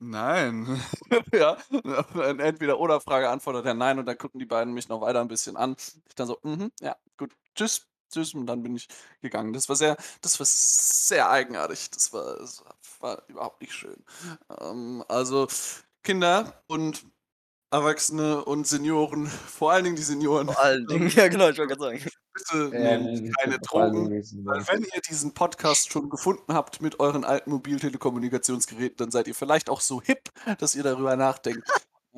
Nein. Ja, ein Entweder-oder-Frage antwortet er nein und dann gucken die beiden mich noch weiter ein bisschen an. Ich dann so: „Mhm, ja, gut. Tschüss, tschüss“ und dann bin ich gegangen. Das war sehr das war sehr eigenartig. Das war das war überhaupt nicht schön. Ähm, also, Kinder und Erwachsene und Senioren, vor allen Dingen die Senioren, Vor allen Dingen, ähm, ja genau, ich wollte grad sagen. bitte Ähm, nehmt keine Drogen, weil wenn ihr diesen Podcast schon gefunden habt mit euren alten Mobiltelekommunikationsgeräten, dann seid ihr vielleicht auch so hip, dass ihr darüber nachdenkt,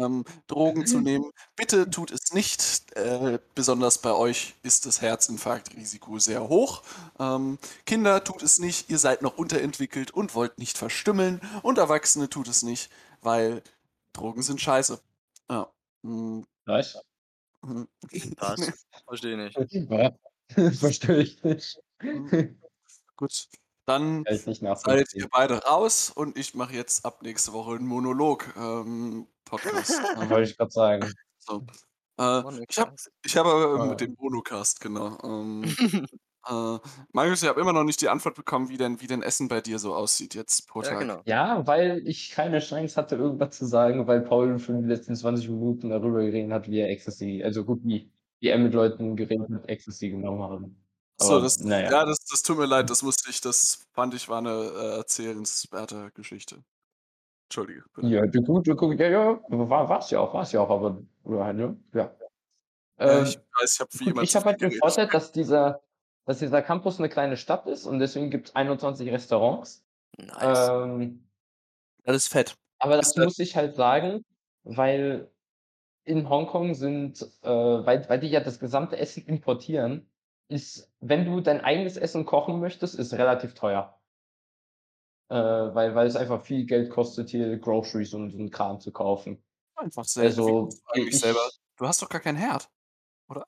ähm, Drogen zu nehmen. Bitte tut es nicht. Äh, besonders bei euch ist das Herzinfarktrisiko sehr hoch. Ähm, Kinder tut es nicht, ihr seid noch unterentwickelt und wollt nicht verstümmeln. Und Erwachsene tut es nicht, weil Drogen sind scheiße. Ja. Mm, Was? mhm. Was? Verstehe nicht. Verstehe ich nicht. Mhm. Gut, dann seid ihr beide raus und ich mache jetzt ab nächste Woche einen Monolog, ähm, Podcast. Ähm, Wollte ich gerade sagen. so. Äh, ich habe ich habe, ähm, Ah. den Monocast, genau. Ähm, äh, Marius, ich habe immer noch nicht die Antwort bekommen, wie denn wie denn Essen bei dir so aussieht jetzt pro Ja, Tag. genau. Ja, weil ich keine Chance hatte, irgendwas zu sagen, weil Paul für die letzten 20 Minuten darüber geredet hat, wie er Ecstasy, also gut, wie, wie er mit Leuten geredet hat, Ecstasy genommen haben. So, das naja. ja, das das tut mir leid, das musste ich das fand ich, war 'ne, äh, erzählenswerte Geschichte. Entschuldige, bitte. Ja, du gut, du gut, ja, ja, war war's ja auch, war's ja auch, aber halt, ne? Ja. Ja, ich Ähm, weiß, ich habe wie gut, immer ich zu habe viel halt den. Vorteil, dass dieser dass dieser Campus 'ne kleine Stadt ist und deswegen gibt's 21 Restaurants. Nice. Ähm Das ist fett. aber Das fett. muss ich halt sagen, weil in Hongkong sind, äh weil weil die ja das gesamte Essen importieren, ist wenn du dein eigenes Essen kochen möchtest, ist relativ teuer. Äh, weil weil es einfach viel Geld kostet, hier Groceries und und Kram zu kaufen. Einfach. Wie Also, eigentlich selber? ich Du hast doch gar keinen Herd, oder?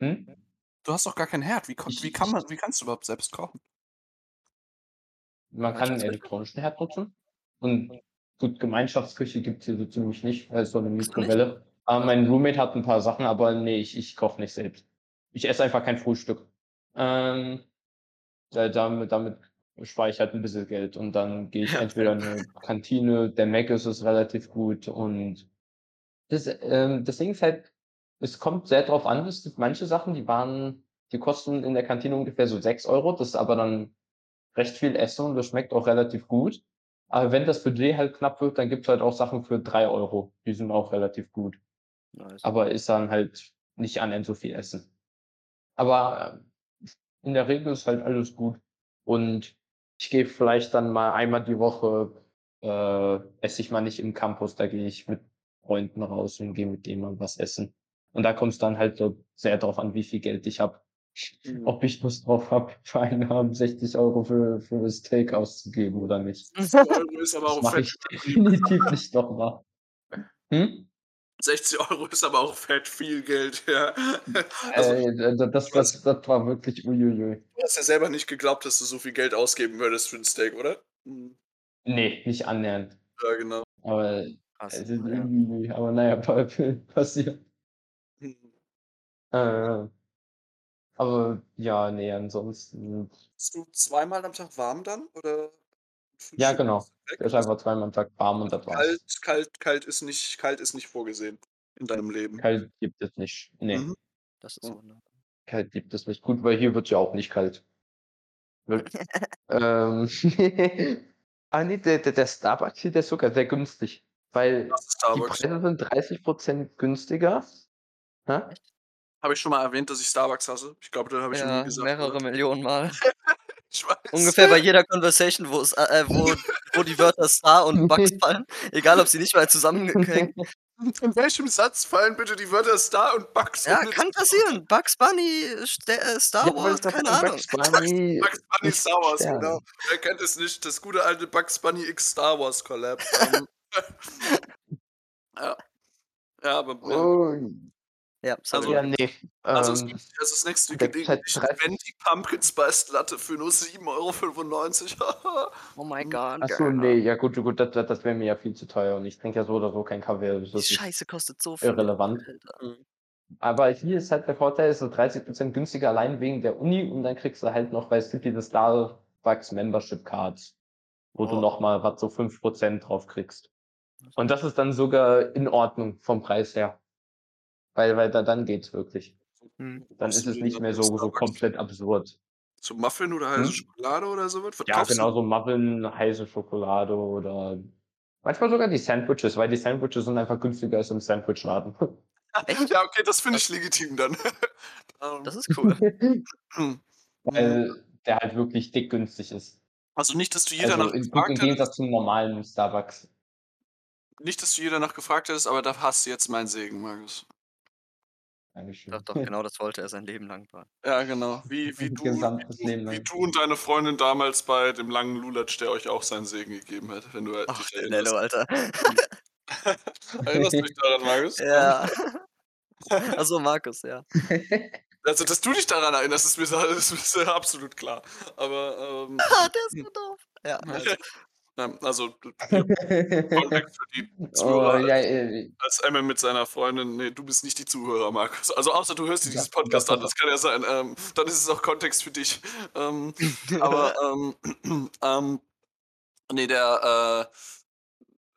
Hm? Du hast doch gar keinen Herd. Wie Ich wie kann ich man wie kannst du überhaupt selbst kochen? Man kann 'n Gemeinschaftsküche? elektronischen Herd nutzen und gut, Gemeinschaftsküche gibt's hier so ziemlich nicht, weil so 'ne Ach so, nicht? Mikrowelle. Aber mein Roommate hat 'n paar Sachen, aber ne, ich ich koche nicht selbst. Ich esse einfach kein Frühstück. Ähm, da damit damit spare ich halt 'n bisschen Geld und dann gehe ich entweder in 'ne Kantine, der Mc's ist relativ gut und das ähm, das Ding ist halt, es kommt sehr drauf an. Es gibt manche Sachen, die waren die kosten in der Kantine ungefähr so 6 €. Das ist aber dann recht viel Essen und das schmeckt auch relativ gut. Aber wenn das Budget halt knapp wird, dann gibt's halt auch Sachen für 3 €. Die sind auch relativ gut. Nice. Aber ist dann halt nicht annähernd so viel Essen. Aber, ähm, in der Regel ist halt alles gut und ich gehe vielleicht dann mal einmal die Woche, äh, esse ich mal nicht im Campus, da gehe ich mit Freunden raus und gehe mit denen mal was essen. Und da kommt's dann halt so sehr drauf an, wie viel Geld ich habe. Mhm. Ob ich Lust drauf habe, für einen Abend 60 € für für Steak auszugeben oder nicht. 60 € ist aber Das auch mache fett ich definitiv nicht noch mal. Hm? 60 € ist aber auch fett viel Geld, ja. Also, Äh, d d das du hast das das war wirklich ui ui ui. du hast ja selber nicht geglaubt, dass du so viel Geld ausgeben würdest für 'n Steak, oder? Mhm. Ne, nicht annähernd. Ja, genau. Aber Krass, also, ja. irgendwie aber na ja, pa passiert. Mhm. Äh, aber ja, ne, ansonsten Isst du zweimal am Tag warm dann oder Ja, genau. ist esse Also einfach zweimal am Tag warm und das war's. kalt kalt kalt ist nicht kalt ist nicht vorgesehen in deinem Leben? Kalt gibt es nicht. Ne. Mhm. Das ist Ja. wunderbar. Kalt gibt es nicht. Gut, weil hier wird's ja auch nicht kalt. Ähm, ah ne, der der der Starbucks hier, der ist sogar sehr günstig, weil ist die? Preise sind 30 % günstiger. Habe ich schon mal erwähnt, dass ich Starbucks hasse? Ich glaube, das habe ich noch nie Ja, gesagt, mehrere oder? Millionen Mal. Ungefähr bei jeder Conversation, wo es äh, wo wo die Wörter Star und Bugs fallen, egal ob sie nicht mal zusammenhängen. In welchem Satz fallen bitte die Wörter Star und Bugs Ja, kann passieren. Bugs Bunny, äh, Star Ja, Wars, grad keine Ahnung. Bugs Bunny Bugs Bunny Star Wars, Stern. genau. Wer kennt es nicht? Das gute alte Bugs Bunny X Star Wars Collab. Ähm, ja. Ja, aber ja. Oh. Ja, sorry. Also Ja, ne, also das ähm, günstig also das nächste der Ding, ich 30 Venti Pumpkin Spiced Latte für nur 7,95 €. Oh my Hm. god, Ach so, girl. ne, ja gut, gut, das das wäre mir ja viel zu teuer und ich trinke ja so oder so Kaffee, also Die Scheiße kostet so viel. irrelevant. Mhm. Aber hier ist halt der Vorteil, es ist 30 % günstiger allein wegen der Uni und dann kriegst du halt noch, weil es gibt diese Starbucks Membership Cards. wo du Oh. nochmal was so 5% drauf kriegst. Und das ist dann sogar in Ordnung vom Preis her. Weil, weil da, dann geht's wirklich. Hm. Dann ist es nicht mehr so, so komplett absurd. So Muffin oder heiße Hm? Schokolade oder sowas? Was Ja, genau so Muffin, heiße Schokolade oder manchmal sogar die Sandwiches, weil die Sandwiches sind einfach günstiger als im Sandwichladen. Echt? Ja, okay, das finde ich legitim dann. Ähm, Das ist cool. hm. weil der halt wirklich dick günstig ist. Also nicht, dass du jeder Also nach in, im gefragt hättest, Gegensatz zum normalen Starbucks. nicht, dass du jeder nach gefragt hättest, aber da hast du jetzt meinen Segen, Markus. Dankeschön. Doch, doch, genau das wollte er sein Leben lang. War. Ja, genau. Wie, wie, du, wie, wie du und deine Freundin damals bei dem langen Lulatsch, der euch auch seinen Segen gegeben hat, wenn du Ach, dich erinnerst. Nello, Alter. Erinnerst du dich daran, Markus? ja. Achso, Markus, ja. Also, dass du dich daran erinnerst, ist mir, ist mir absolut klar. Aber, ähm, Ah, der ist so doof. Ja, also, ja, also, Kontext für die oh, Zuhörer, ja, äh, als Emme mit seiner Freundin, nee, du bist nicht die Zuhörer, Markus. Also, außer du hörst dir dieses Ja, Podcast an, das kann ja sein. Ähm, dann ist es auch Kontext für dich. Ähm, aber, ähm, ähm, nee, der,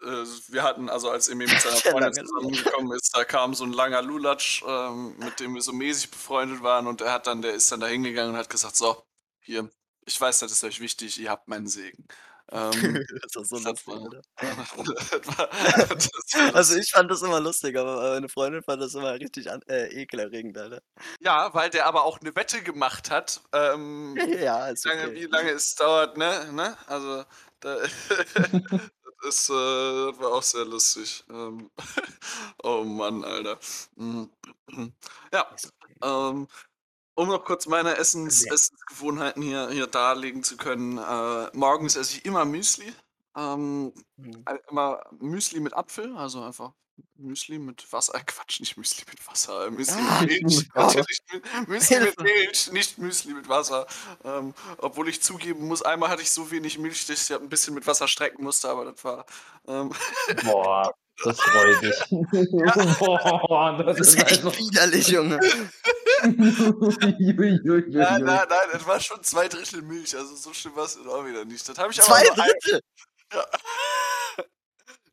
äh, äh, wir hatten, also als Emi mit seiner Freundin zusammengekommen ist, da kam so ein langer Lulatsch, ähm, mit dem wir so mäßig befreundet waren und er hat dann, der ist dann da hingegangen und hat gesagt, so, hier, ich weiß, das ist euch wichtig, ihr habt meinen Segen. Ähm, das ist so lustig, Alter. Also ich fand das immer lustig, aber meine Freundin fand das immer richtig an, äh, ekelerregend, Alter. Ja, weil der aber auch eine Wette gemacht hat, ähm, ja, ist wie, lange, okay. wie lange es dauert, ne? ne? Also, da, das, ist, äh, das war auch sehr lustig. Ähm, oh Mann, Alter. Mhm. Ja, ähm, um noch kurz meine Essens, Ja. Essensgewohnheiten hier, hier darlegen zu können. Äh, morgens esse ich immer Müsli. Ähm, Hm. Halt immer Müsli mit Apfel, also einfach Müsli mit Wasser. Äh, Quatsch, nicht Müsli mit Wasser. äh, Müsli Ah, mit Milch. Natürlich Müsli mit. Milch, nicht Müsli mit Wasser. Ähm, obwohl ich zugeben muss, einmal hatte ich so wenig Milch, dass ich ein bisschen mit Wasser strecken musste, aber das war. Ähm, boah, das freut dich. boah, das Das ist ist echt also. widerlich, Junge. Nein, nein, nein, es war schon zwei Drittel Milch, also so schlimm war es auch wieder nicht. Das habe ich aber Zwei nur ein, Drittel. ja.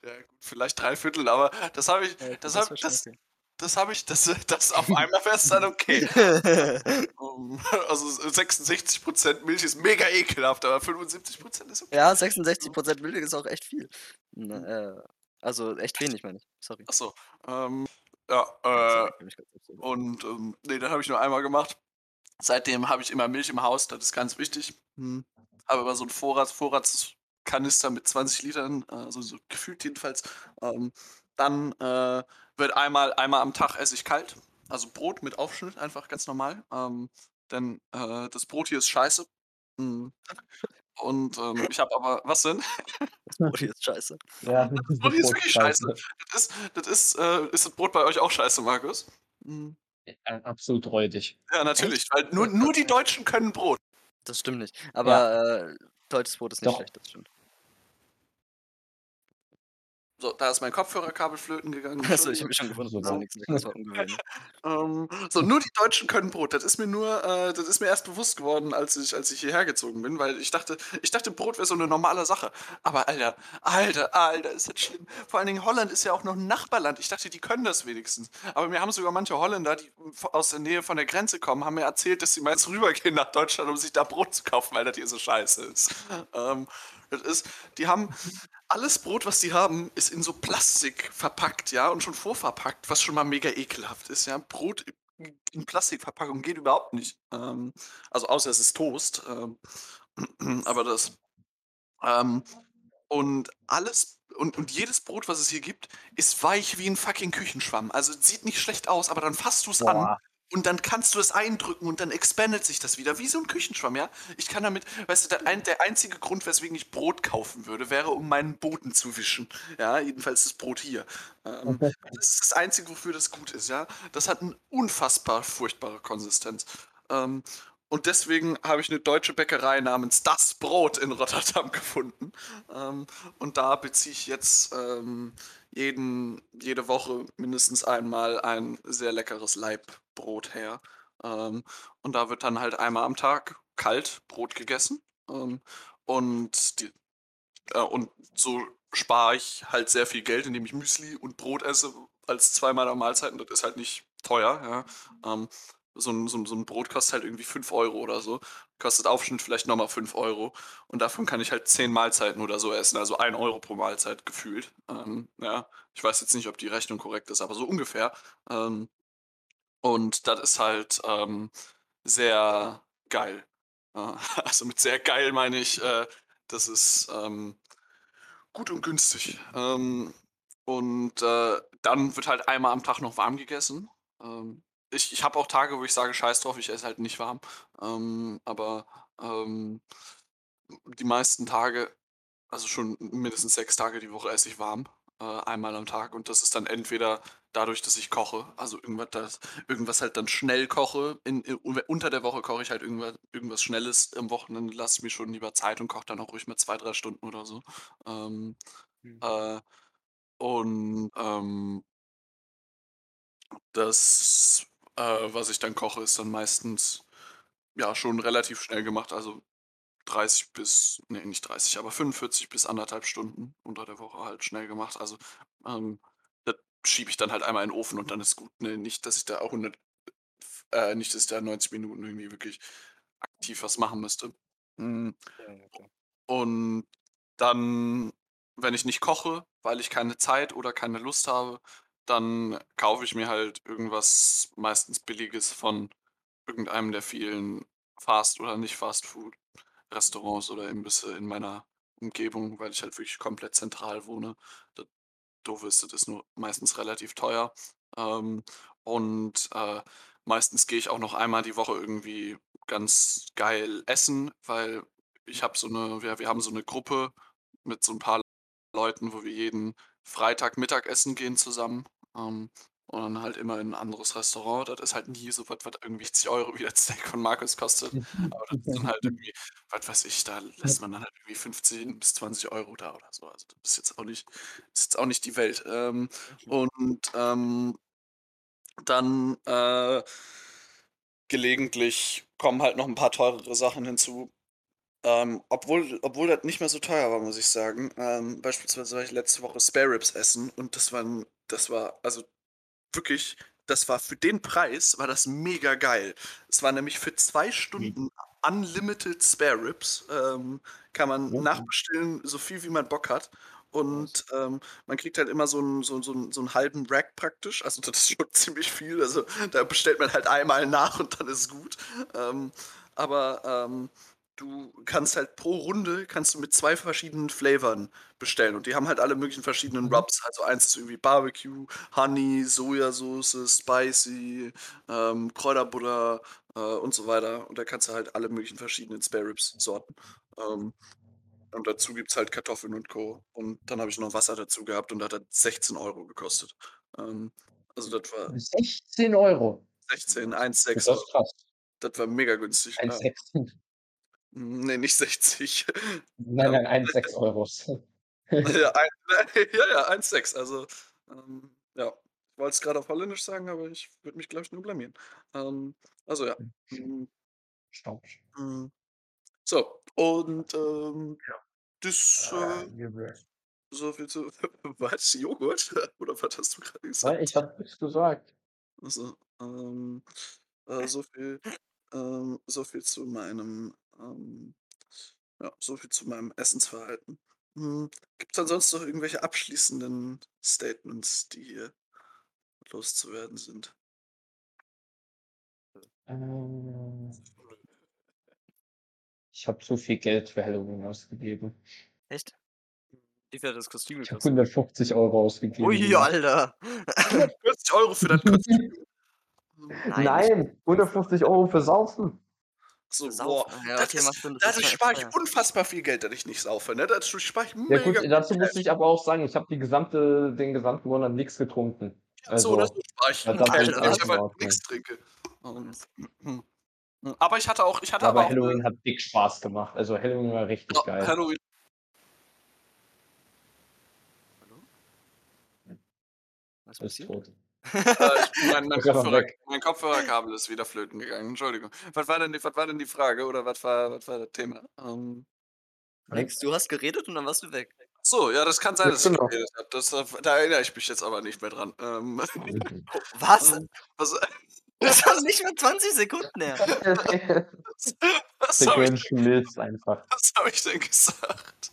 ja, gut, vielleicht drei Viertel, aber das habe ich, Ja, das das habe das, okay. das habe ich, das, das auf einmal wäre es dann okay. Also 66% Milch ist mega ekelhaft, aber 75% ist okay. ja, 66% Milch ist auch echt viel. Na, äh, also echt wenig, meine ich. Sorry. Achso. Ähm, ja, äh, und ähm, nee, das habe ich nur einmal gemacht. Seitdem habe ich immer Milch im Haus, das ist ganz wichtig. Hm. Habe immer so einen Vorrats, Vorratskanister mit 20 Litern, also so gefühlt jedenfalls. Ähm, dann äh, wird einmal, einmal am Tag esse ich kalt. Also Brot mit Aufschnitt, einfach ganz normal. Ähm, denn äh, das Brot hier ist scheiße. Hm. Und ähm, ich habe aber, was denn? Das Brot hier ist scheiße. Ja, Das Brot hier ist wirklich scheiße. Das ist, das ist, äh, ist das Brot bei euch auch scheiße, Markus? Hm. Ja, Absolut räudig. Ja, natürlich, weil nur, nur die Deutschen können Brot. Das stimmt nicht. Aber äh, deutsches Brot ist nicht Doch. schlecht, das stimmt. So, da ist mein Kopfhörerkabel flöten gegangen. Achso, ich habe mich schon gewundert, du nichts. Ähm, so, nur die Deutschen können Brot. Das ist mir nur, äh, das ist mir erst bewusst geworden, als ich, als ich hierher gezogen bin, weil ich dachte, ich dachte, Brot wäre so eine normale Sache. Aber Alter, Alter, Alter, ist das schlimm. Vor allen Dingen Holland ist ja auch noch ein Nachbarland. Ich dachte, die können das wenigstens. Aber mir haben sogar manche Holländer, die aus der Nähe von der Grenze kommen, haben mir erzählt, dass sie jetzt rübergehen nach Deutschland, um sich da Brot zu kaufen, weil das hier so scheiße ist. Ähm, das ist, die haben alles Brot, was die haben, ist in so Plastik verpackt, ja, und schon vorverpackt, was schon mal mega ekelhaft ist, ja. Brot in Plastikverpackung geht überhaupt nicht. Ähm, also außer es ist Toast. Ähm, aber das. Ähm, und alles und, und jedes Brot, was es hier gibt, ist weich wie ein fucking Küchenschwamm. Also sieht nicht schlecht aus, aber dann fasst du es an. Und dann kannst du es eindrücken und dann expandet sich das wieder, wie so ein Küchenschwamm, ja? Ich kann damit, weißt du, der, ein, der einzige Grund, weswegen ich Brot kaufen würde, wäre, um meinen Boden zu wischen. Ja, jedenfalls das Brot hier. Ähm, das ist das Einzige, wofür das gut ist, ja? Das hat eine unfassbar furchtbare Konsistenz. Ähm, und deswegen habe ich eine deutsche Bäckerei namens Das Brot in Rotterdam gefunden. Ähm, und da beziehe ich jetzt ähm, jeden, jede Woche mindestens einmal ein sehr leckeres Leibbrot her. Ähm, und da wird dann halt einmal am Tag kalt Brot gegessen. Ähm, und die, äh, und so spare ich halt sehr viel Geld, indem ich Müsli und Brot esse als zwei meiner Mahlzeiten. Das ist halt nicht teuer, ja. Ähm, so 'n so so 'n Brot kostet halt irgendwie 5 Euro oder so. Kostet Aufschnitt vielleicht noch mal 5 Euro und davon kann ich halt 10 Mahlzeiten oder so essen, also 1 Euro pro Mahlzeit gefühlt. Ähm, ja, ich weiß jetzt nicht, ob die Rechnung korrekt ist, aber so ungefähr. Ähm, und das ist halt, ähm, sehr geil. Äh, also, mit sehr geil meine ich, äh, das ist, ähm, gut und günstig. Ähm, und, äh, dann wird halt einmal am Tag noch warm gegessen. Ähm, ich ich habe auch Tage, wo ich sage: „Scheiß drauf, ich esse halt nicht warm.“ Ähm, aber, ähm, die meisten Tage, also schon mindestens 6 Tage die Woche esse ich warm, äh, einmal am Tag und das ist dann entweder dadurch, dass ich koche, also irgendwas das irgendwas halt dann schnell koche. In in unter der Woche koche ich halt irgendwa irgendwas Schnelles, am Wochenende lasse ich mir schon lieber Zeit und koche dann auch ruhig mal 2, 3 Stunden oder so. Ähm, Mhm. äh, und, ähm das, äh, was ich dann koche, ist dann meistens, ja, schon relativ schnell gemacht, also 30 bis ne, nicht 30, aber 45 bis 1,5 Stunden unter der Woche halt schnell gemacht. Also, ähm, das schiebe ich dann halt einmal in den Ofen und dann ist gut, ne? Nicht, dass ich da auch 100 f äh, nicht, dass ich da 90 Minuten irgendwie wirklich aktiv was machen müsste. Hm, klar. und dann, wenn ich nicht koche, weil ich keine Zeit oder keine Lust habe, dann kaufe ich mir halt irgendwas meistens Billiges von irgendeinem der vielen Fast oder nicht Fast-Food-Restaurants oder Imbisse in meiner Umgebung, weil ich halt wirklich komplett zentral wohne. Das Doofe ist, das ist nur meistens relativ teuer. Ähm, und, äh, meistens gehe ich auch noch einmal die Woche irgendwie ganz geil essen, weil ich habe so 'ne wir wir haben so 'ne Gruppe mit so 'n paar Leuten, wo wir jeden Freitag Mittagessen gehen zusammen, ähm, und dann halt immer in 'n anderes Restaurant. Das ist halt nie so was, was irgendwie zig Euro wie das Steak von Markus kostet. Aber das ist dann halt irgendwie, was weiß ich, da lässt man dann halt irgendwie 15 bis 20 Euro da oder so. Also, das ist jetzt auch nicht ist jetzt auch nicht die Welt. Ähm, und, ähm dann, äh gelegentlich kommen halt noch 'n paar teurere Sachen hinzu. Ähm, obwohl obwohl das nicht mehr so teuer war, muss ich sagen. Ähm, beispielsweise war ich letzte Woche Spare Ribs essen und das waren das war also wirklich, das war für den Preis war das mega geil. Es war nämlich für 2 Mhm. Stunden unlimited Spare Ribs. Ähm, kann man Mhm. nachbestellen, so viel wie man Bock hat. Und, ähm, man kriegt halt immer so 'n so so so 'n halben Rack praktisch. Also, das ist schon ziemlich viel. Also, da bestellt man halt einmal nach und dann ist gut. Ähm, aber, ähm, du kannst halt pro Runde kannst du mit 2 verschiedenen Flavern bestellen und die haben halt alle möglichen verschiedenen Mhm. Rubs. Also, eins ist irgendwie Barbecue, Honey, Sojasauce, Spicy, ähm, Kräuterbutter, äh, und so weiter. Und da kannst du halt alle möglichen verschiedenen Spare Ribs Sorten. Ähm, und dazu gibt's halt Kartoffeln und Co. Und dann habe ich noch Wasser dazu gehabt und das hat 16 Euro gekostet. Ähm, also, das war 16 €? 16, Was? 1,6 Das Euro. ist krass. Das war mega günstig, ja. 1,6. Ne, nicht 60. Nein, Ähm, nein, 1,6 €. Ja, ein ja, ja, 1,6. Also, ähm, ja. Ich wollte es grad auf Holländisch sagen, aber ich würde mich, glaube ich, nur blamieren. Ähm, also ja. Hm. Staubsch. Mhm. So, und, ähm, Ja. das, Äh, äh so viel zu was? Joghurt? Oder was hast du grade Nein, ich gesagt? habe nix gesagt. Ach so, ähm, äh, so viel ähm, so viel zu meinem, ähm ja, so viel zu meinem Essensverhalten. Hm, gibt's ansonsten noch irgendwelche abschließenden Statements, die hier loszuwerden sind? Ähm Ich habe zu viel Geld für Halloween ausgegeben. Echt? Wie viel hat das Kostüm Ich habe gekostet? 150 € ausgegeben Ui. Alter. 140 € für das Kostüm? Nein, Nein, 150 € für Saufen. So, boah? Ja, das okay, ist das ist echt spare ich unfassbar viel Geld, dass ich nicht saufe, ne? Dadurch spare ich Ja gut, mega dazu muss ich aber auch sagen, ich habe die gesamte den gesamten Monat nix getrunken. Ja, so oder so Also, spare ich ja, das ich Ordnung. nix trinke. Hm. Hm, aber ich hatte auch ich hatte aber aber auch Halloween hat dick Spaß gemacht. Also, Halloween war richtig Ja, geil. Halloween Hallo? Was Ist passiert? tot. Äh, mein mein Kopfhörer mein Kopfhörerkabel ist wieder flöten gegangen. Entschuldigung. Was war denn die was war denn die Frage oder was war was war das Thema? Ähm Nix, du hast geredet und dann warst du weg. So, ja, das kann sein, dass ich genau. geredet habe. Das, äh, da erinnere ich mich jetzt aber nicht mehr dran. Ähm, Was? ähm, was Das ist nicht mal 20 Sekunden her. was habe schmilzt einfach. was hab ich denn gesagt?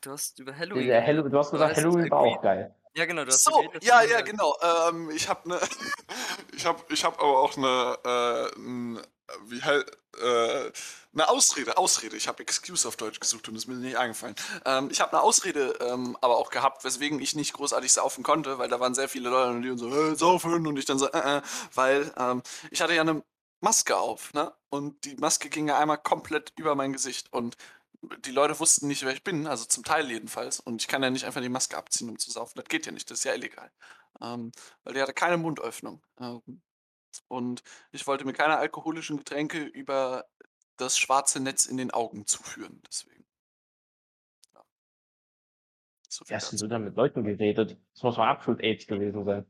Du hast über Halloween. Hallo- du hast gesagt, Halloween war auch geil. Ja, genau, du hast So, ja, ja, genau. Ähm, ich habe ne, ich habe, ich habe aber auch eine, äh, n- wie halt, äh, eine Ausrede, Ausrede. Ich habe Excuse auf Deutsch gesucht und ist mir nicht eingefallen. Ähm, ich habe eine Ausrede, ähm, aber auch gehabt, weswegen ich nicht großartig saufen konnte, weil da waren sehr viele Leute und die so, äh, saufen und ich dann so, äh, äh, weil ähm, ich hatte ja eine Maske auf, ne? Und die Maske ging ja einmal komplett über mein Gesicht und die Leute wussten nicht, wer ich bin, also zum Teil jedenfalls. Und ich kann ja nicht einfach die Maske abziehen, um zu saufen. Das geht ja nicht, das ist ja illegal. Ähm, weil die hatte keine Mundöffnung. Ähm, und ich wollte mir keine alkoholischen Getränke über das schwarze Netz in den Augen zuführen. Deswegen. Ja. So Wie hast du da mit Leuten geredet? Das muss mal absolut AIDS gewesen sein.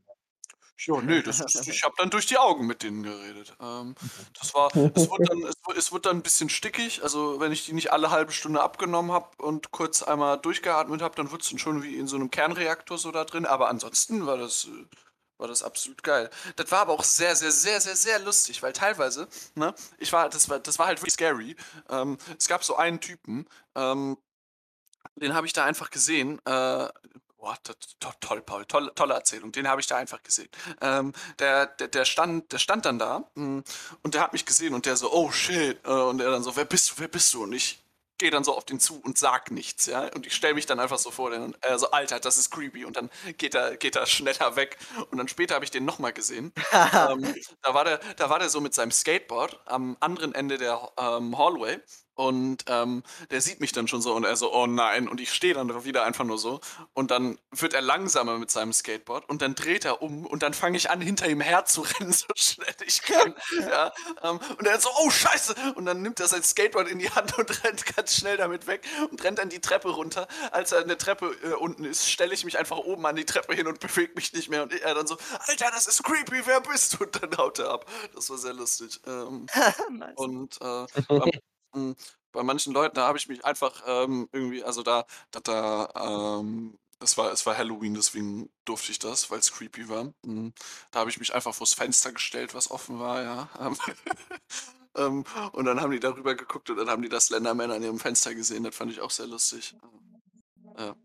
Ja, nee, das ist, ich habe dann durch die Augen mit denen geredet. Ähm, das war, es wurde, dann, es, es wurde dann ein bisschen stickig. Also wenn ich die nicht alle halbe Stunde abgenommen habe und kurz einmal durchgeatmet habe, dann wurde es schon wie in so einem Kernreaktor so da drin. Aber ansonsten war das, äh, war das absolut geil. Das war aber auch sehr, sehr, sehr, sehr, sehr lustig, weil teilweise, ne, ich war, das war, das war halt wirklich scary. Ähm, es gab so einen Typen, ähm, den habe ich da einfach gesehen. Äh, boah, to- to- toll, Paul, tolle, tolle Erzählung. Den habe ich da einfach gesehen. Ähm, der, der, der, stand, der stand dann da mh, und der hat mich gesehen und der so, oh shit. Äh, und er dann so, wer bist du, wer bist du? Und ich gehe dann so auf den zu und sag nichts, ja. Und ich stelle mich dann einfach so vor und er so, Alter, das ist creepy. Und dann geht er, geht er schneller weg. Und dann später habe ich den nochmal gesehen. ähm, da, war der, da war der so mit seinem Skateboard am anderen Ende der ähm, Hallway. Und ähm, der sieht mich dann schon so und er so, oh nein. Und ich stehe dann wieder einfach nur so. Und dann wird er langsamer mit seinem Skateboard und dann dreht er um und dann fange ich an, hinter ihm herzurennen, so schnell ich kann. ja, ähm, und er so, oh scheiße. Und dann nimmt er sein Skateboard in die Hand und rennt ganz schnell damit weg und rennt dann die Treppe runter. Als er an der Treppe äh, unten ist, stelle ich mich einfach oben an die Treppe hin und bewege mich nicht mehr. Und er dann so, Alter, das ist creepy, wer bist du? Und dann haut er ab. Das war sehr lustig. Ähm, nice. und äh, bei, manchen Leuten, da habe ich mich einfach ähm, irgendwie, also da, da, da ähm, es war, es war Halloween, deswegen durfte ich das, weil es creepy war. Mm, Da habe ich mich einfach vors Fenster gestellt, was offen war, ja. Ähm, ähm, und dann haben die darüber geguckt und dann haben die das Slenderman an ihrem Fenster gesehen. Das fand ich auch sehr lustig. Ja.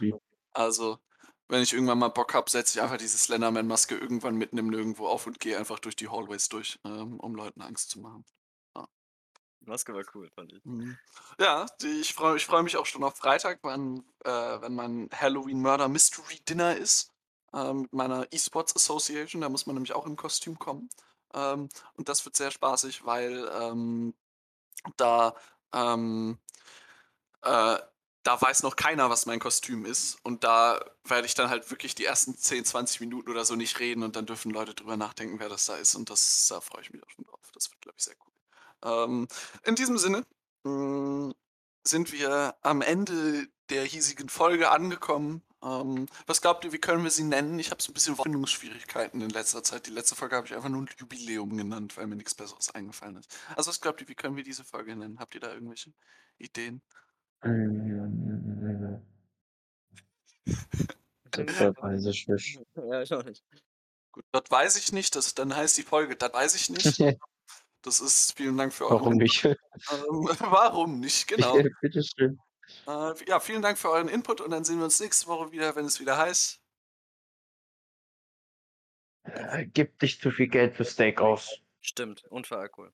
wie. Also, wenn ich irgendwann mal Bock habe, setze ich einfach diese Slenderman-Maske irgendwann mitten im Nirgendwo auf und gehe einfach durch die Hallways durch, ähm, um Leuten Angst zu machen. Die Maske war cool, fand ich. Mhm. Ja, die, ich freue ich freu mich auch schon auf Freitag, wenn, äh, wenn mein Halloween Murder Mystery Dinner ist. Ähm, mit meiner Esports Association. Da muss man nämlich auch im Kostüm kommen. Ähm, und das wird sehr spaßig, weil ähm, da, ähm, äh, da weiß noch keiner, was mein Kostüm ist. Und da werde ich dann halt wirklich die ersten 10, 20 Minuten oder so nicht reden und dann dürfen Leute drüber nachdenken, wer das da ist. Und das, da freue ich mich auch schon drauf. Das wird, glaube ich, sehr cool. Ähm, in diesem Sinne mh, sind wir am Ende der hiesigen Folge angekommen. Ähm, was glaubt ihr, wie können wir sie nennen? Ich habe so ein bisschen Findungsschwierigkeiten in letzter Zeit. Die letzte Folge habe ich einfach nur ein Jubiläum genannt, weil mir nichts Besseres eingefallen ist. Also was glaubt ihr, wie können wir diese Folge nennen? Habt ihr da irgendwelche Ideen? Das weiß ich nicht. Ja, ich auch nicht. Gut, das weiß ich nicht. Das, dann heißt die Folge, das weiß ich nicht. Das ist, vielen Dank für Warum euren nicht? Ähm, warum nicht? Genau. Bitteschön. Äh, ja, vielen Dank für euren Input und dann sehen wir uns nächste Woche wieder, wenn es wieder heißt. Äh, gib nicht zu viel Geld für Steak aus. Stimmt, und für Alkohol.